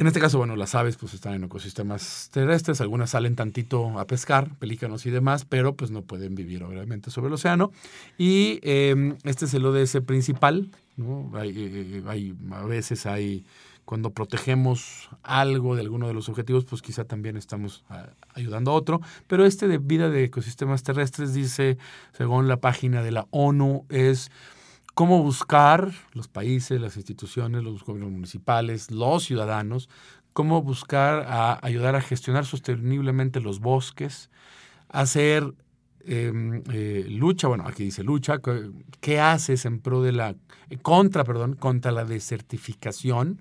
En este caso, bueno, las aves pues están en ecosistemas terrestres, algunas salen tantito a pescar, pelícanos y demás, pero pues no pueden vivir obviamente sobre el océano. Y em, este es el ODS principal, ¿no? Hay, eh, hay, a veces hay, cuando protegemos algo de alguno de los objetivos, pues quizá también estamos ah, ayudando a otro, pero este de vida de ecosistemas terrestres dice, según la página de la ONU, es cómo buscar los países, las instituciones, los gobiernos municipales, los ciudadanos, cómo buscar a ayudar a gestionar sosteniblemente los bosques, hacer em, eh, lucha, bueno, aquí dice lucha, ¿qué haces en pro de la, contra, perdón, contra la desertificación?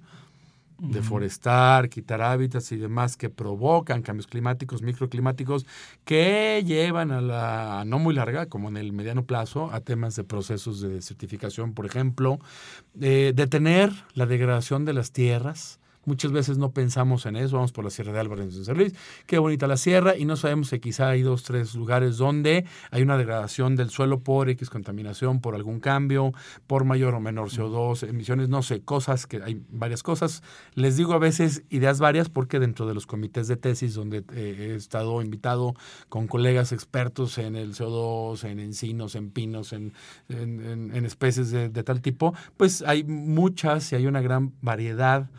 Deforestar, quitar hábitats y demás que provocan cambios climáticos, microclimáticos, que llevan a la no muy larga, como en el mediano plazo, a temas de procesos de desertificación, por ejemplo, eh, detener la degradación de las tierras, Muchas veces no pensamos en eso, vamos por la Sierra de Álvarez en San Luis, qué bonita la sierra, y no sabemos que quizá hay dos, tres lugares donde hay una degradación del suelo por X contaminación, por algún cambio, por mayor o menor CO2, emisiones, no sé, cosas que hay varias cosas. Les digo a veces ideas varias porque dentro de los comités de tesis donde eh, he estado invitado con colegas expertos en el CO2, en encinos, en pinos, en, especies de tal tipo, pues hay muchas y hay una gran variedad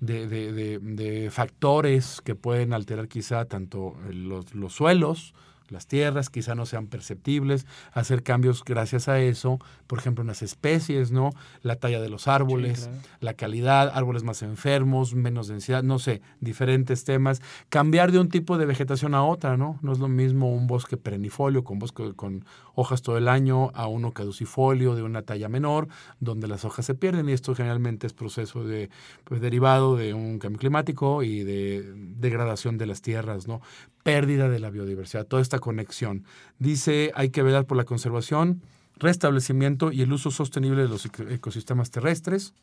de, de, de, factores que pueden alterar quizá tanto los, los suelos, las tierras quizá no sean perceptibles, hacer cambios gracias a eso, por ejemplo, en las especies, ¿no? La talla de los árboles, la calidad, árboles más enfermos, menos densidad, no sé, diferentes temas, cambiar de un tipo de vegetación a otra, ¿no? No es lo mismo un bosque perennifolio con bosque con hojas todo el año a uno caducifolio de una talla menor, donde las hojas se pierden y esto generalmente es proceso de pues, derivado de un cambio climático y de degradación de las tierras, ¿no? pérdida de la biodiversidad, toda esta conexión. Dice, hay que velar por la conservación, restablecimiento y el uso sostenible de los ecosistemas terrestres.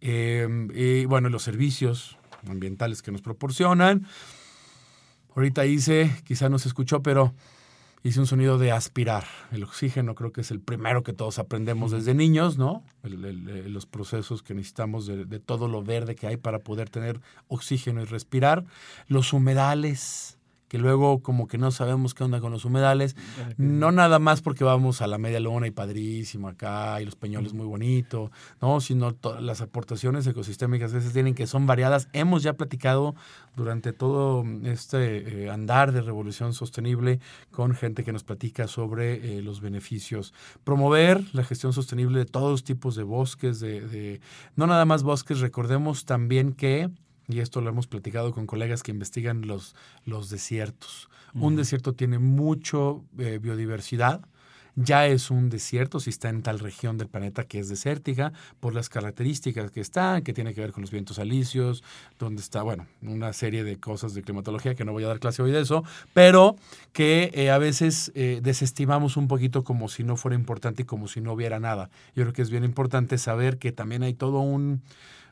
Em, y bueno, los servicios ambientales que nos proporcionan. Ahorita dice, quizá no se escuchó, pero hice un sonido de aspirar. El oxígeno creo que es el primero que todos aprendemos desde niños, ¿no? los procesos que necesitamos de, de, todo lo verde que hay para poder tener oxígeno y respirar. Los humedales, que luego como que no sabemos qué onda con los humedales, no nada más porque vamos a la media luna y padrísimo acá y los peñoles muy bonito, no, sino las aportaciones ecosistémicas que se tienen que son variadas. Hemos ya platicado durante todo este eh, andar de revolución sostenible con gente que nos platica sobre eh, los beneficios. Promover la gestión sostenible de todos tipos de bosques, de, de no nada más bosques, recordemos también que y esto lo hemos platicado con colegas que investigan los, los desiertos. Un desierto tiene mucho eh, biodiversidad, ya es un desierto si está en tal región del planeta que es desértica, por las características que está, que tiene que ver con los vientos alisios, donde está, bueno, una serie de cosas de climatología que no voy a dar clase hoy de eso, pero que eh, a veces eh, desestimamos un poquito como si no fuera importante y como si no hubiera nada. Yo creo que es bien importante saber que también hay todo un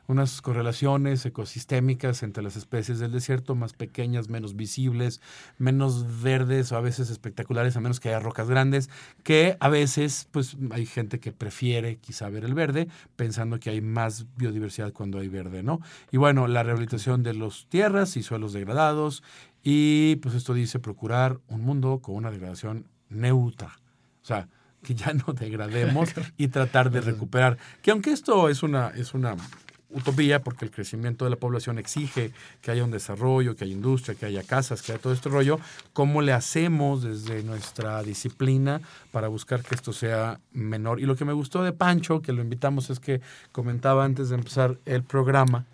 unas correlaciones ecosistémicas entre las especies del desierto, más pequeñas, menos visibles, menos verdes o a veces espectaculares, a menos que haya rocas grandes, que a veces pues hay gente que prefiere quizá ver el verde, pensando que hay más biodiversidad cuando hay verde, ¿no? Y bueno, la rehabilitación de los tierras y suelos degradados, y pues esto dice procurar un mundo con una degradación neutra. O sea, que ya no degrademos y tratar de recuperar. Que aunque esto es una, es una utopía porque el crecimiento de la población exige que haya un desarrollo, que haya industria, que haya casas, que haya todo este rollo. ¿Cómo le hacemos desde nuestra disciplina para buscar que esto sea menor? Y lo que me gustó de Pancho, que lo invitamos, es que comentaba antes de empezar el programa,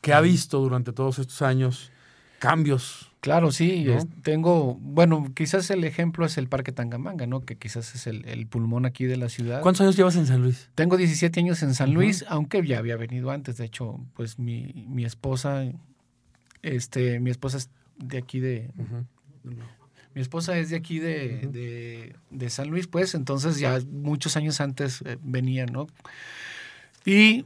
que ha visto durante todos estos años cambios Claro, sí, tengo, bueno, quizás el ejemplo es el Parque Tangamanga, ¿no? Que quizás es el, pulmón aquí de la ciudad. ¿Cuántos años llevas en San Luis? Tengo 17 años en San Luis, aunque ya había venido antes, de hecho, pues mi, mi esposa, este, mi esposa es de aquí de... Mi esposa es de aquí de, de, San Luis, pues, entonces ya muchos años antes eh, venía, ¿no? Y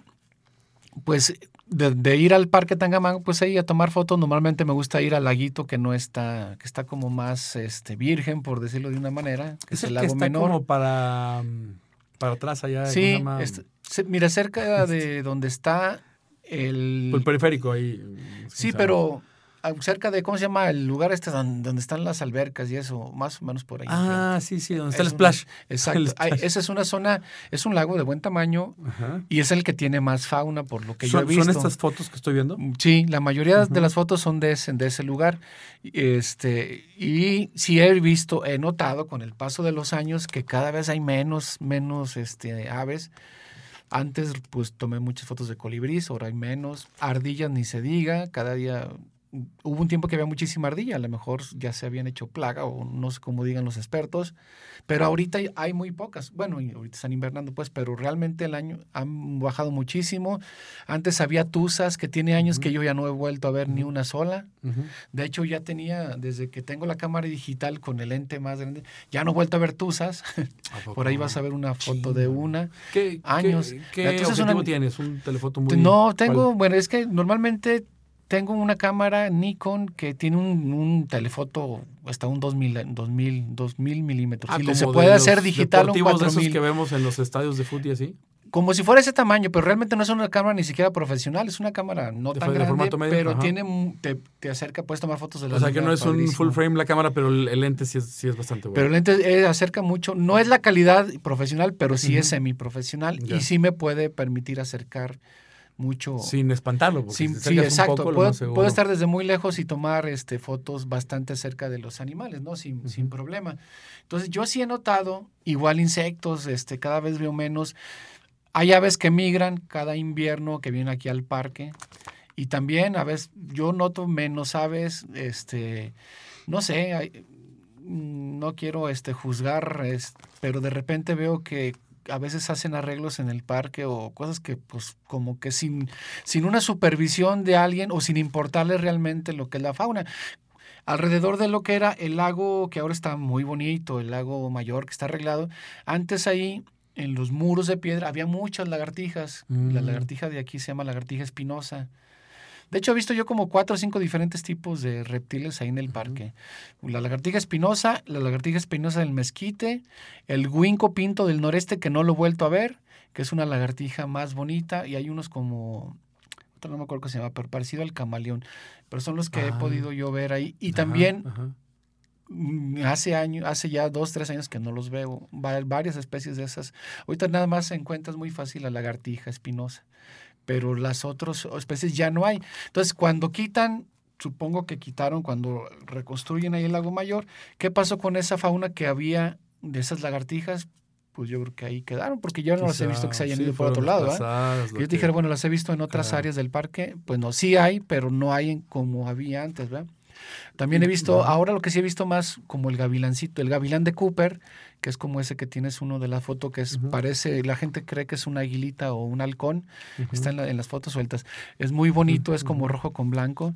pues de, de ir al parque Tangamanga, pues ahí a tomar fotos, normalmente me gusta ir al laguito que no está, que está como más este, virgen, por decirlo de una manera, que es, Es el el que lago está menor. como para, mm, para atrás allá. ¿cómo se Sí, llama? este, mira, cerca de donde está el... Por el periférico ahí. Sí, pero cerca de, ¿cómo se llama? El lugar este don- donde están las albercas y eso, más o menos por ahí. Ah, sí, sí, donde está el una- splash. Exacto. El Ay, splash. esa es una zona, es un lago de buen tamaño Ajá. y es el que tiene más fauna, por lo que yo he ¿Son, visto. son estas fotos que estoy viendo? Sí, la mayoría de las fotos son de ese, de ese lugar. Este, y sí he visto, he notado con el paso de los años que cada vez hay menos, menos este, aves. Antes, pues tomé muchas fotos de colibrís, ahora hay menos. Ardillas ni se diga, cada día. Hubo un tiempo que había muchísima ardilla, a lo mejor ya se habían hecho plaga o no sé cómo digan los expertos, pero ahorita hay- muy pocas. Bueno, ahorita están invernando, pues, pero realmente el año han bajado muchísimo. Antes había tuzas, que tiene años que yo ya no he vuelto a ver ni una sola. De hecho, ya tenía, desde que tengo la cámara digital con el lente más grande, ya no he vuelto a ver tuzas. Por ahí vas a ver una foto de una. ¿Qué, años. ¿Qué, qué objetivo una- tienes? ¿Un telefoto muy...? No, tengo, ¿cuál? bueno, es que normalmente tengo una cámara Nikon que tiene un, un telefoto hasta un 2000, 2000, 2000 milímetros. Ah, y se de puede hacer digital un deportivos de esos 4000. que vemos en los estadios de fútbol y así. Como si fuera ese tamaño, pero realmente no es una cámara ni siquiera profesional, es una cámara no De tan de grande, formato medio, pero ajá. tiene, te, te acerca, puedes tomar fotos de la O sea, que no es un full frame la cámara, pero el, el lente sí es, sí es bastante bueno. Pero el lente eh, acerca mucho, no es la calidad profesional, pero sí es semiprofesional Ya. y sí me puede permitir acercar mucho. Sin espantarlo, porque Sí, si te sí, acercas un exacto. poco, puedo, estar desde muy lejos y tomar este, fotos bastante cerca de los animales, ¿no? Sin, problema. Entonces, yo sí he notado, igual insectos, este, cada vez veo menos. Hay aves que migran cada invierno que vienen aquí al parque. Y también, a veces, yo noto menos aves, este, no sé, hay- mm, no quiero este, juzgar, es- pero de repente veo que a veces hacen arreglos en el parque o cosas que pues como que sin, sin una supervisión de alguien o sin importarle realmente lo que es la fauna. Alrededor de lo que era el lago, que ahora está muy bonito, el lago mayor que está arreglado, antes ahí en los muros de piedra había muchas lagartijas. La Mm. lagartija de aquí se llama lagartija espinosa. De hecho, he visto yo como cuatro o cinco diferentes tipos de reptiles ahí en el parque. La lagartija espinosa, la lagartija espinosa del mezquite, el guinco pinto del noreste, que no lo he vuelto a ver, que es una lagartija más bonita, y hay unos como, no me acuerdo cómo se llama, pero parecido al camaleón. Pero son los que he Ah. podido yo ver ahí. Y Ajá, también ajá. mm, hace años, hace ya dos, tres años que no los veo. Va- varias especies de esas. Ahorita nada más encuentras muy fácil la lagartija espinosa, pero las otras especies ya no hay. Entonces, cuando quitan, supongo que quitaron cuando reconstruyen ahí el lago mayor, ¿qué pasó con esa fauna que había de esas lagartijas? Pues yo creo que ahí quedaron, porque yo no las he visto que se hayan Quizá, ido por otro lado. Que yo que- dijera, bueno, las he visto en otras Claro. áreas del parque, pues no, sí hay, pero no hay como había antes, ¿verdad? También he visto, ahora lo que sí he visto más como el gavilancito, el gavilán de Cooper, que es como ese que tienes uno de la foto que es, parece, la gente cree que es una aguilita o un halcón, está en, la- en las fotos sueltas. Es muy bonito, es como rojo con blanco.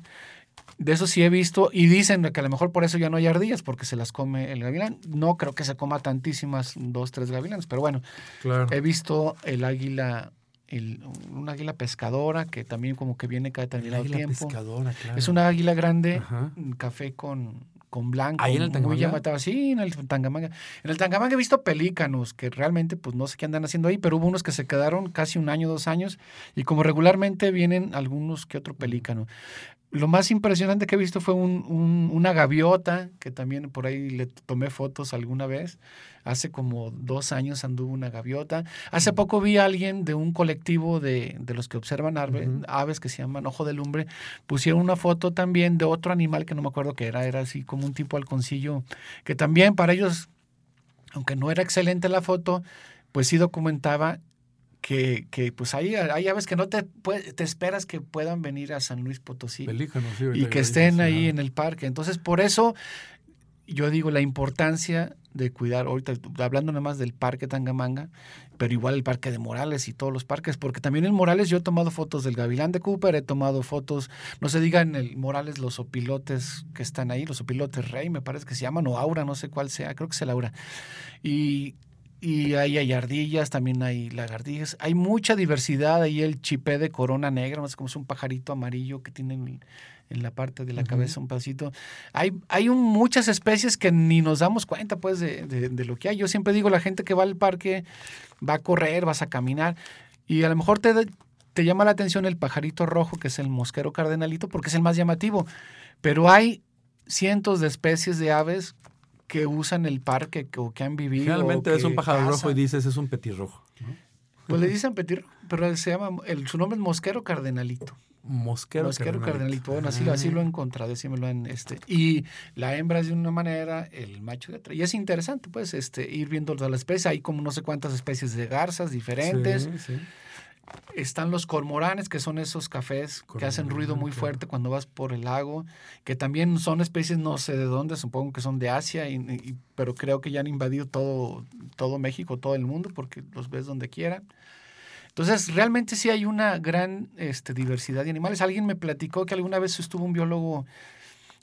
De eso sí he visto y dicen que a lo mejor por eso ya no hay ardillas, porque se las come el gavilán. No creo que se coma tantísimas, dos, tres gavilanes, pero bueno, Claro. He visto el águila, el, un águila pescadora que también como que viene cada determinado águila tiempo. pescadora, claro. Es una águila grande, Ajá. café con, con blanco. ¿Ahí en el Muy Tangamanga? Sí, en el Tangamanga. En el Tangamanga he visto pelícanos que realmente pues no sé qué andan haciendo ahí, pero hubo unos que se quedaron casi un año, dos años y como regularmente vienen algunos que otro pelícano. Lo más impresionante que he visto fue un- un- una gaviota, que también por ahí le tomé fotos alguna vez. Hace como dos años anduvo una gaviota. Hace poco vi a alguien de un colectivo de, de los que observan Ujú. aves que se llaman ojo de lumbre. Pusieron una foto también de otro animal que no me acuerdo qué era. Era así como un tipo halconcillo, que también para ellos, aunque no era excelente la foto, pues sí documentaba que, que pues hay, hay aves que no te, te esperas que puedan venir a San Luis Potosí sí, y que estén ahí en el parque. Entonces, por eso yo digo la importancia de cuidar, ahorita hablando nada más del parque Tangamanga, pero igual el parque de Morales y todos los parques, porque también en Morales yo he tomado fotos del Gavilán de Cooper, he tomado fotos, no se diga en el Morales los opilotes que están ahí, los opilotes Rey, me parece que se llaman, o Aura, no sé cuál sea, creo que es el Aura. Y y ahí hay ardillas, también hay lagartijas. Hay mucha diversidad. Ahí el chipé de corona negra, no sé cómo es un pajarito amarillo que tiene en, en la parte de la cabeza un pedacito. Hay, hay un- muchas especies que ni nos damos cuenta pues de, de- de lo que hay. Yo siempre digo, la gente que va al parque va a correr, vas a caminar y a lo mejor te, te llama la atención el pajarito rojo, que es el mosquero cardenalito, porque es el más llamativo. Pero hay cientos de especies de aves que usan el parque que- o que han vivido. Generalmente o ves un pájaro rojo y dices es un petirrojo. ¿no? Pues le dicen petir, pero se llama, el, su nombre es mosquero cardenalito. Mosquero, Mosquero cardenalito. Bueno, así, lo- así lo he encontrado, así me lo han, este. Y la hembra es de una manera, el macho de otra. Y es interesante, pues, este, ir viendo las especies. Hay como no sé cuántas especies de garzas diferentes. Sí, sí. Están los cormoranes, que son esos cafés que hacen ruido muy claro. fuerte cuando vas por el lago, que también son especies no sé de dónde, supongo que son de Asia, y- y- pero creo que ya han invadido todo, todo México, todo el mundo, porque los ves donde quieran. Entonces, realmente sí hay una gran este, diversidad de animales. Alguien me platicó que alguna vez estuvo un biólogo,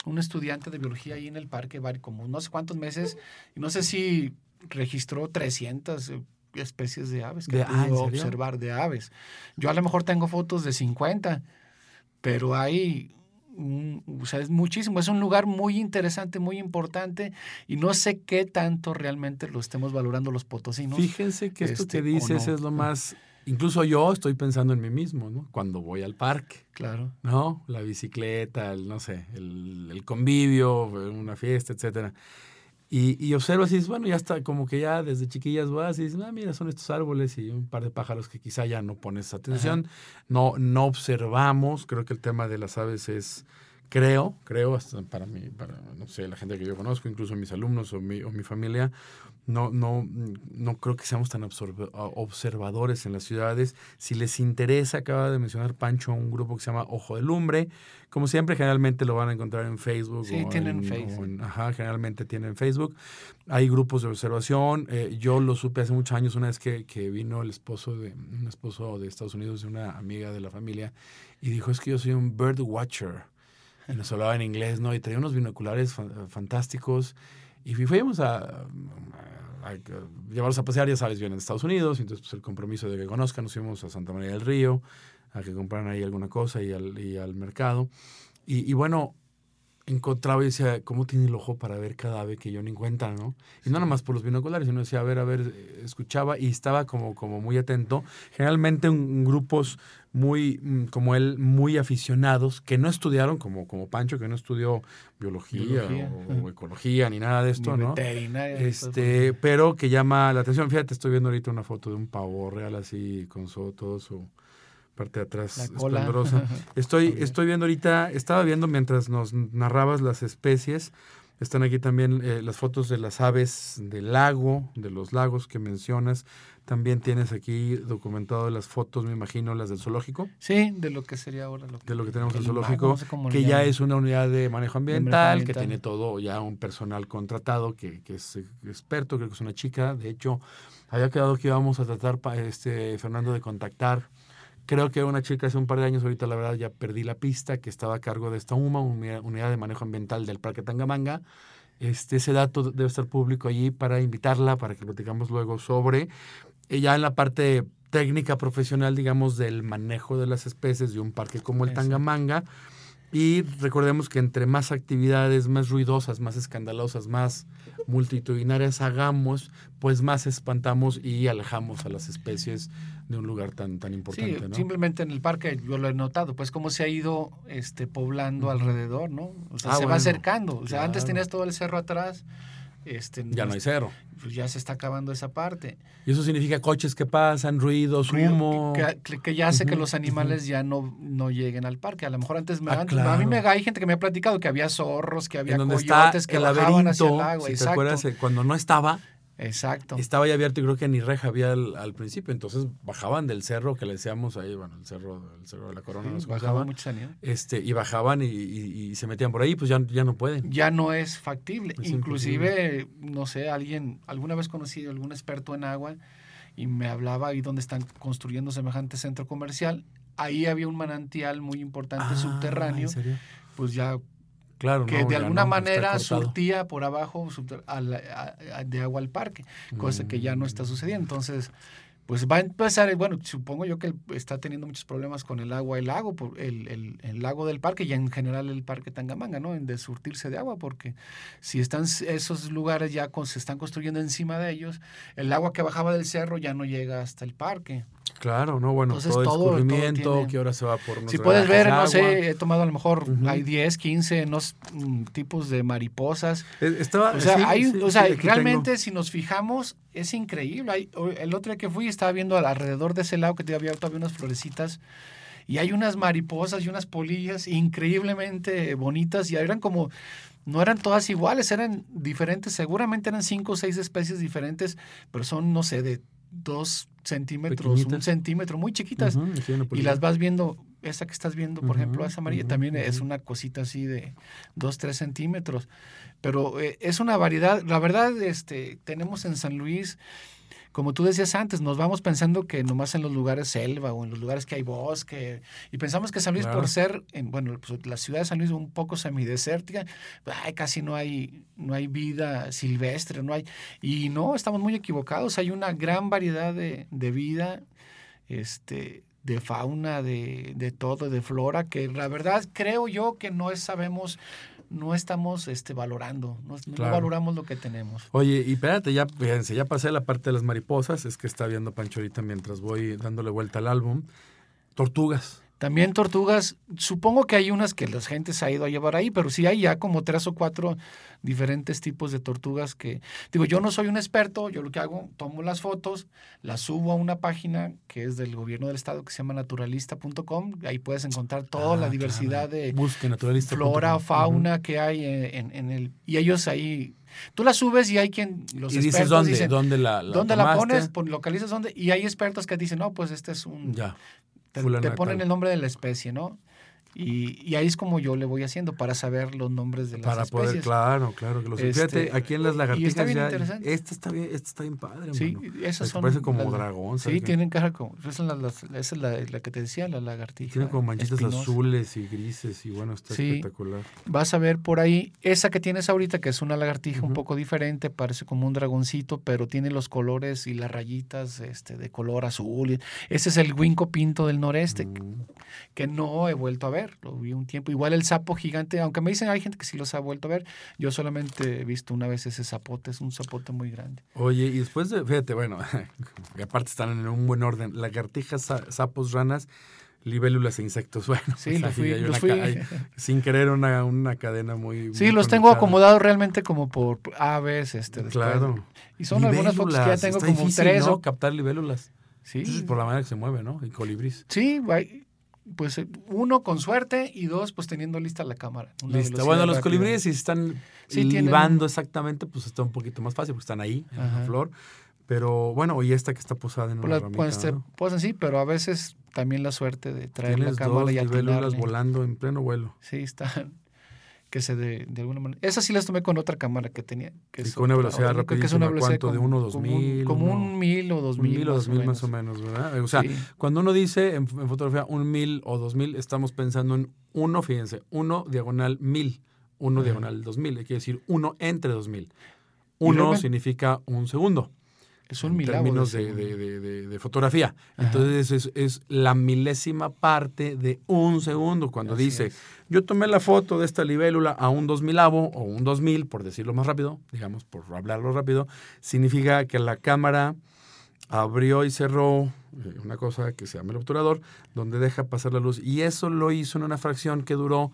un estudiante de biología ahí en el parque, como no sé cuántos meses, y no sé si registró 300 eh, especies de aves que De- ah, ¿en pudo serio? observar de aves. Yo a lo mejor tengo fotos de 50, pero hay, o sea, es muchísimo. Es un lugar muy interesante, muy importante, y no sé qué tanto realmente lo estemos valorando los potosinos. Fíjense que esto este, que dices no. es lo más... Incluso yo estoy pensando en mí mismo, ¿no? Cuando voy al parque, Claro. ¿no? La bicicleta, el, no sé, el, el convivio, una fiesta, etcétera. Y, y observas y dices, bueno, ya está, como que ya desde chiquillas vas y dices, ah, mira, son estos árboles y un par de pájaros que quizá ya no pones atención, no, no observamos. Creo que el tema de las aves es, creo, creo, hasta para mí, para, no sé, la gente que yo conozco, incluso mis alumnos o mi, o mi familia, no, no, no creo que seamos tan observadores en las ciudades. Si les interesa, acaba de mencionar Pancho, un grupo que se llama Ojo de Lumbre. Como siempre, generalmente lo van a encontrar en Facebook. Sí, o tienen en- Facebook. o en- ajá, generalmente tienen Facebook. Hay grupos de observación. Eh, yo lo supe hace muchos años, una vez que, que vino el esposo de un esposo de Estados Unidos, de una amiga de la familia, y dijo, es que yo soy un bird watcher. Y nos hablaba en inglés, ¿no? Y traía unos binoculares fan- fantásticos. Y fui- fuimos a, llevarlos a pasear, ya sabes, bien en Estados Unidos. y Entonces, pues el compromiso de que conozcan, nos fuimos a Santa María del Río a que compraran ahí alguna cosa y al, y al mercado. Y bueno, encontraba y decía, ¿cómo tiene el ojo para ver cada ave que yo ni en cuenta, no? Y no nada más por los binoculares, sino decía, a ver, a ver, eh, escuchaba y estaba como, como muy atento. Generalmente en, grupos muy, mm, como él, muy aficionados, que no estudiaron, como, como Pancho, que no estudió biología, Biología, o, o ecología, ni nada de esto, Ni ¿no? veterinaria, Este, pero que llama la atención. Fíjate, estoy viendo ahorita una foto de un pavo real así, con su, todo su parte de atrás esplendorosa. Estoy, estoy viendo ahorita, estaba viendo mientras nos narrabas las especies, están aquí también eh, las fotos de las aves del lago, de los lagos que mencionas. También tienes aquí documentado las fotos, me imagino, las del zoológico, Sí, de lo que sería ahora lo que, de lo que tenemos en el zoológico, no sé que ya es una unidad de manejo ambiental, que tiene todo ya un personal contratado que, que es experto, creo que es una chica. De hecho, había quedado que íbamos a tratar, este Fernando, de contactar. Creo que una chica hace un par de años, ahorita la verdad ya perdí la pista, que estaba a cargo de esta UMA, Unidad Unidad de Manejo Ambiental del Parque Tangamanga. Este, ese dato debe estar público allí para invitarla, para que platicamos luego sobre. Y ya en la parte técnica profesional, digamos, del manejo de las especies de un parque como el. Tangamanga. Y recordemos que entre más actividades, más ruidosas, más escandalosas, más multitudinarias hagamos, pues más espantamos y alejamos a las especies de un lugar tan, tan Sí, importante, ¿no? simplemente en el parque yo lo he notado, pues cómo se ha ido este poblando alrededor, ¿no? O sea, Ah, se bueno, va acercando. O sea, antes tenías todo el cerro atrás, este Ya no hay cerro. pues ya se está acabando esa parte. Y eso significa coches que pasan, ruidos, Ruido humo. Que, que- que ya hace que Ujú, los animales ya no, no lleguen al parque. A lo mejor antes, me, Ah, antes- a mí me claro. hay gente que me ha platicado que había zorros, que había coyotes que bajaban hacia el agua. si te Exacto. acuerdas, eh, cuando no estaba, Exacto. estaba ya abierto y creo que ni reja había al, al principio, entonces bajaban del cerro que le decíamos ahí, bueno, el cerro, el cerro de la corona, se bajaban muchos animales. este, y bajaban y, y- y se metían por ahí, pues ya, ya no pueden. ya no es factible. Es Inclusive, no sé, alguien, alguna vez conocí a algún experto en agua y me hablaba ahí donde están construyendo semejante centro comercial. Ahí había un manantial muy importante Ah, subterráneo, ¿en serio? pues ya Claro, que no, de alguna no, manera surtía por abajo subter- a la- a- a- de agua al parque, cosa que ya no Mm. está sucediendo. Entonces, pues va a empezar, bueno, supongo yo que está teniendo muchos problemas con el agua el lago, el, el- el lago del parque y en general el parque Tangamanga, ¿no? En de surtirse de agua, porque si están esos lugares ya con- se están construyendo encima de ellos, el agua que bajaba del cerro ya no llega hasta el parque. Claro, no, bueno, Entonces, todo el todo- tiene- que ahora se va por Si puedes ver, no sé, he tomado a lo mejor, hay 10, 15 no, mm, tipos de mariposas. Eh, Estaba, O sea, sí, hay, sí, o sea sí, aquí realmente tengo. si nos fijamos, es increíble. Hay- el otro día que fui estaba viendo al- alrededor de ese lado que había todavía unas florecitas y hay unas mariposas y unas polillas increíblemente bonitas y eran como, no eran todas iguales, eran diferentes, seguramente eran cinco o seis especies diferentes, pero son, no sé, de dos centímetros, un centímetro, muy chiquitas. Y las vas viendo, esa que estás viendo, por ejemplo, esa amarilla, también es una cosita así de 2, 3 centímetros. Pero eh, es una variedad, la verdad, este, tenemos en San Luis, como tú decías antes, nos vamos pensando que nomás en los lugares selva o en los lugares que hay bosque, y pensamos que San Luis Claro. por ser, en, bueno, pues, la ciudad de San Luis un poco semidesértica, ay, casi no hay, no hay vida silvestre, no hay, y no, estamos muy equivocados, hay una gran variedad de, de vida, este, de fauna, de, de todo, de flora, que la verdad creo yo que no es, sabemos, no estamos este, valorando, no, no valoramos lo que tenemos. Oye, y espérate, ya, fíjense, ya pasé la parte de las mariposas, es que está viendo Pancho ahorita mientras voy dándole vuelta al álbum. Tortugas. También tortugas, supongo que hay unas que la gente se ha ido a llevar ahí, pero sí hay ya como tres o cuatro diferentes tipos de tortugas que, digo, yo no soy un experto, yo lo que hago, tomo las fotos, las subo a una página que es del gobierno del estado que se llama naturalista.com, ahí puedes encontrar toda Ah, la diversidad claro. de Busque naturalista. flora, fauna que hay en, en el, y ellos ahí, tú las subes y hay quien, los Y dices dónde, dicen, dónde la, la ¿dónde la pones? Pon- localizas dónde, y hay expertos que dicen, no, pues este es un, Ya. Te, ponen el nombre de la especie, ¿no? Y, y ahí es como yo le voy haciendo para saber los nombres de las Para especies. poder, claro, claro. Que los, Este, fíjate, aquí en las y lagartijas está bien ya- interesante. Esta está bien, esta está bien padre, Sí, mano. esas son. parece como las- dragón, Sí, tienen cara como. Esa es la, esa es la, la que te decía, la lagartija. Tiene como manchitas espinosa. azules y grises y bueno, está Sí. espectacular. Vas a ver por ahí, esa que tienes ahorita, que es una lagartija un poco diferente, parece como un dragoncito, pero tiene los colores y las rayitas este, de color azul. Ese es el huinco pinto del noreste, Mm. que no he vuelto a ver, lo vi un tiempo. Igual el sapo gigante, aunque me dicen hay gente que sí los ha vuelto a ver, yo solamente he visto una vez ese zapote, es un zapote muy grande. Oye, y después de, fíjate, bueno, aparte están en un buen orden, lagartijas, sa- sapos, ranas, libélulas e insectos. Bueno, Sí, pues fui- hay los una fui- ca- hay, sin querer una, una cadena muy... Sí, muy los tengo acomodados realmente como por aves, este, después. Claro. Y son algunas fotos que ya tengo como difícil, tres ¿no? o Captar libélulas. sí, por la manera que se mueve, ¿no? Y colibríes. sí, hay- pues eh, uno con suerte y dos pues teniendo lista la cámara. Bueno, los colibríes si están Sí, tienen- libando exactamente, pues está un poquito más fácil porque están ahí, en la Ajá. flor. Pero bueno, y esta que está posada en Pues una las- ramita, se ¿no? posan sí, pero a veces también la suerte de traer la cámara dos y atinarle. volando en pleno vuelo. Sí, están que se de, de alguna manera. Esas sí las tomé con otra cámara que tenía. Que Sí, es con una velocidad creo que es una velocidad ¿cuánto? ¿De como- uno, dos como un- mil, Como uno? un mil o dos Un mil. mil o dos mil más o menos, ¿verdad? O sea, Sí. cuando uno dice en, en fotografía un mil o dos mil, estamos pensando en uno, fíjense, uno diagonal mil, uno Ajá. diagonal dos mil, quiere decir uno entre dos mil. Uno significa un segundo. Es un en milagro. términos de, de- de- de- de fotografía. Ajá. Entonces es, es la milésima parte de un segundo. Cuando Así dice, es. yo tomé la foto de esta libélula a un 2000 o un 2000, por decirlo más rápido, digamos, por hablarlo rápido, significa que la cámara abrió y cerró eh, una cosa que se llama el obturador, donde deja pasar la luz. Y eso lo hizo en una fracción que duró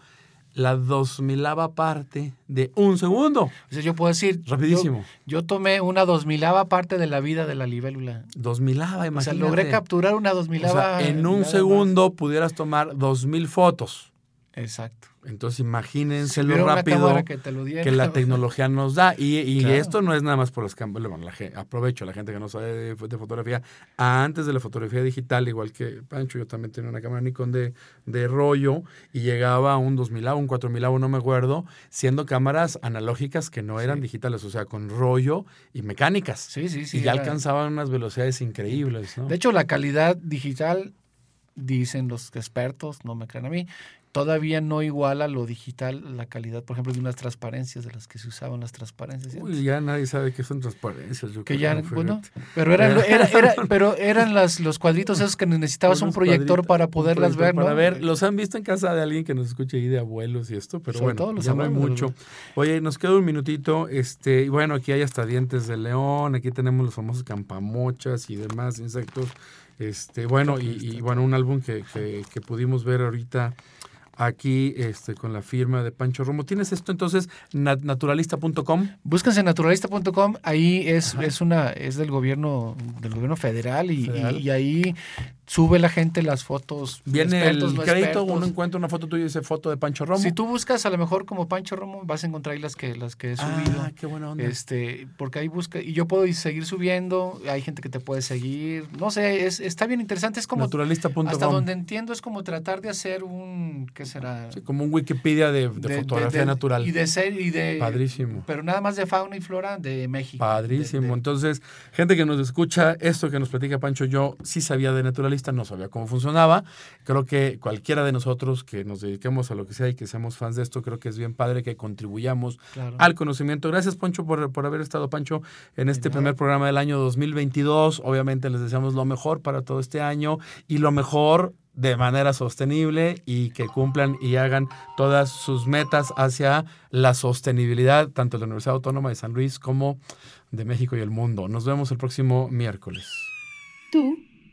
la dos milava parte de un segundo. O sea, yo puedo decir. Rapidísimo. Yo, yo tomé una dos milava parte de la vida de la libélula. Dos milava, O sea, imagínate. logré capturar una dos O milava. sea, en un segundo pudieras tomar dos mil fotos. Exacto. Entonces imagínense lo rápido que te lo diera, que la tecnología nos da. Y, y Claro. esto no es nada más por las cámaras. Bueno, la aprovecho a la gente que no sabe de, de fotografía. Antes de la fotografía digital, igual que Pancho, yo también tenía una cámara Nikon de, de rollo y llegaba a un 2000 un 4000 no me acuerdo, siendo cámaras analógicas que no eran Sí. digitales, o sea, con rollo y mecánicas. Sí, sí, sí. y ya era- alcanzaban unas velocidades increíbles, ¿no? De hecho, la calidad digital, dicen los expertos, no me crean a mí, todavía no iguala lo digital la calidad, por ejemplo, de unas transparencias de las que se usaban las transparencias. Uy, ya nadie sabe qué son transparencias. que ya, bueno, pero eran, era, pero eran las, los cuadritos esos que necesitabas un proyector para poderlas ver, ¿no? Para ver, los han visto en casa de alguien que nos escuche ahí de abuelos y esto, pero bueno, ya no hay mucho. Oye, nos queda un minutito, este, y bueno, aquí hay hasta dientes de león, aquí tenemos los famosos campamochas y demás insectos. Este, bueno, y, bueno, un álbum que, que, que pudimos ver ahorita aquí este, con la firma de Pancho Romo. ¿Tienes esto entonces, naturalista.com? Búsquense naturalista.com, ahí es, es una, es del gobierno, del gobierno federal y, y ahí sube la gente las fotos. Viene el crédito, uno encuentra una foto tuya y dice foto de Pancho Romo. Si tú buscas a lo mejor como Pancho Romo, vas a encontrar ahí las que, las que he subido. Ah, qué buena onda. Este, porque ahí busca, y yo puedo seguir subiendo, hay gente que te puede seguir. No sé, es, está bien interesante. Es como. Naturalista.com. Hasta donde entiendo, es como tratar de hacer un. ¿Qué será? como un Wikipedia de, fotografía natural. Y de ser, y de. Padrísimo. Pero nada más de fauna y flora de México. Padrísimo. Entonces, gente que nos escucha, esto que nos platica Pancho, yo sí sabía de naturalista, no sabía cómo funciona funcionaba. Creo que cualquiera de nosotros que nos dediquemos a lo que sea y que seamos fans de esto, creo que es bien padre que contribuyamos al conocimiento. Gracias, Poncho, por, por, haber estado, Pancho, en este primer programa del año 2022. Obviamente les deseamos lo mejor para todo este año y lo mejor de manera sostenible y que cumplan y hagan todas sus metas hacia la sostenibilidad, tanto de la Universidad Autónoma de San Luis como de México y el mundo. Nos vemos el próximo miércoles. Tú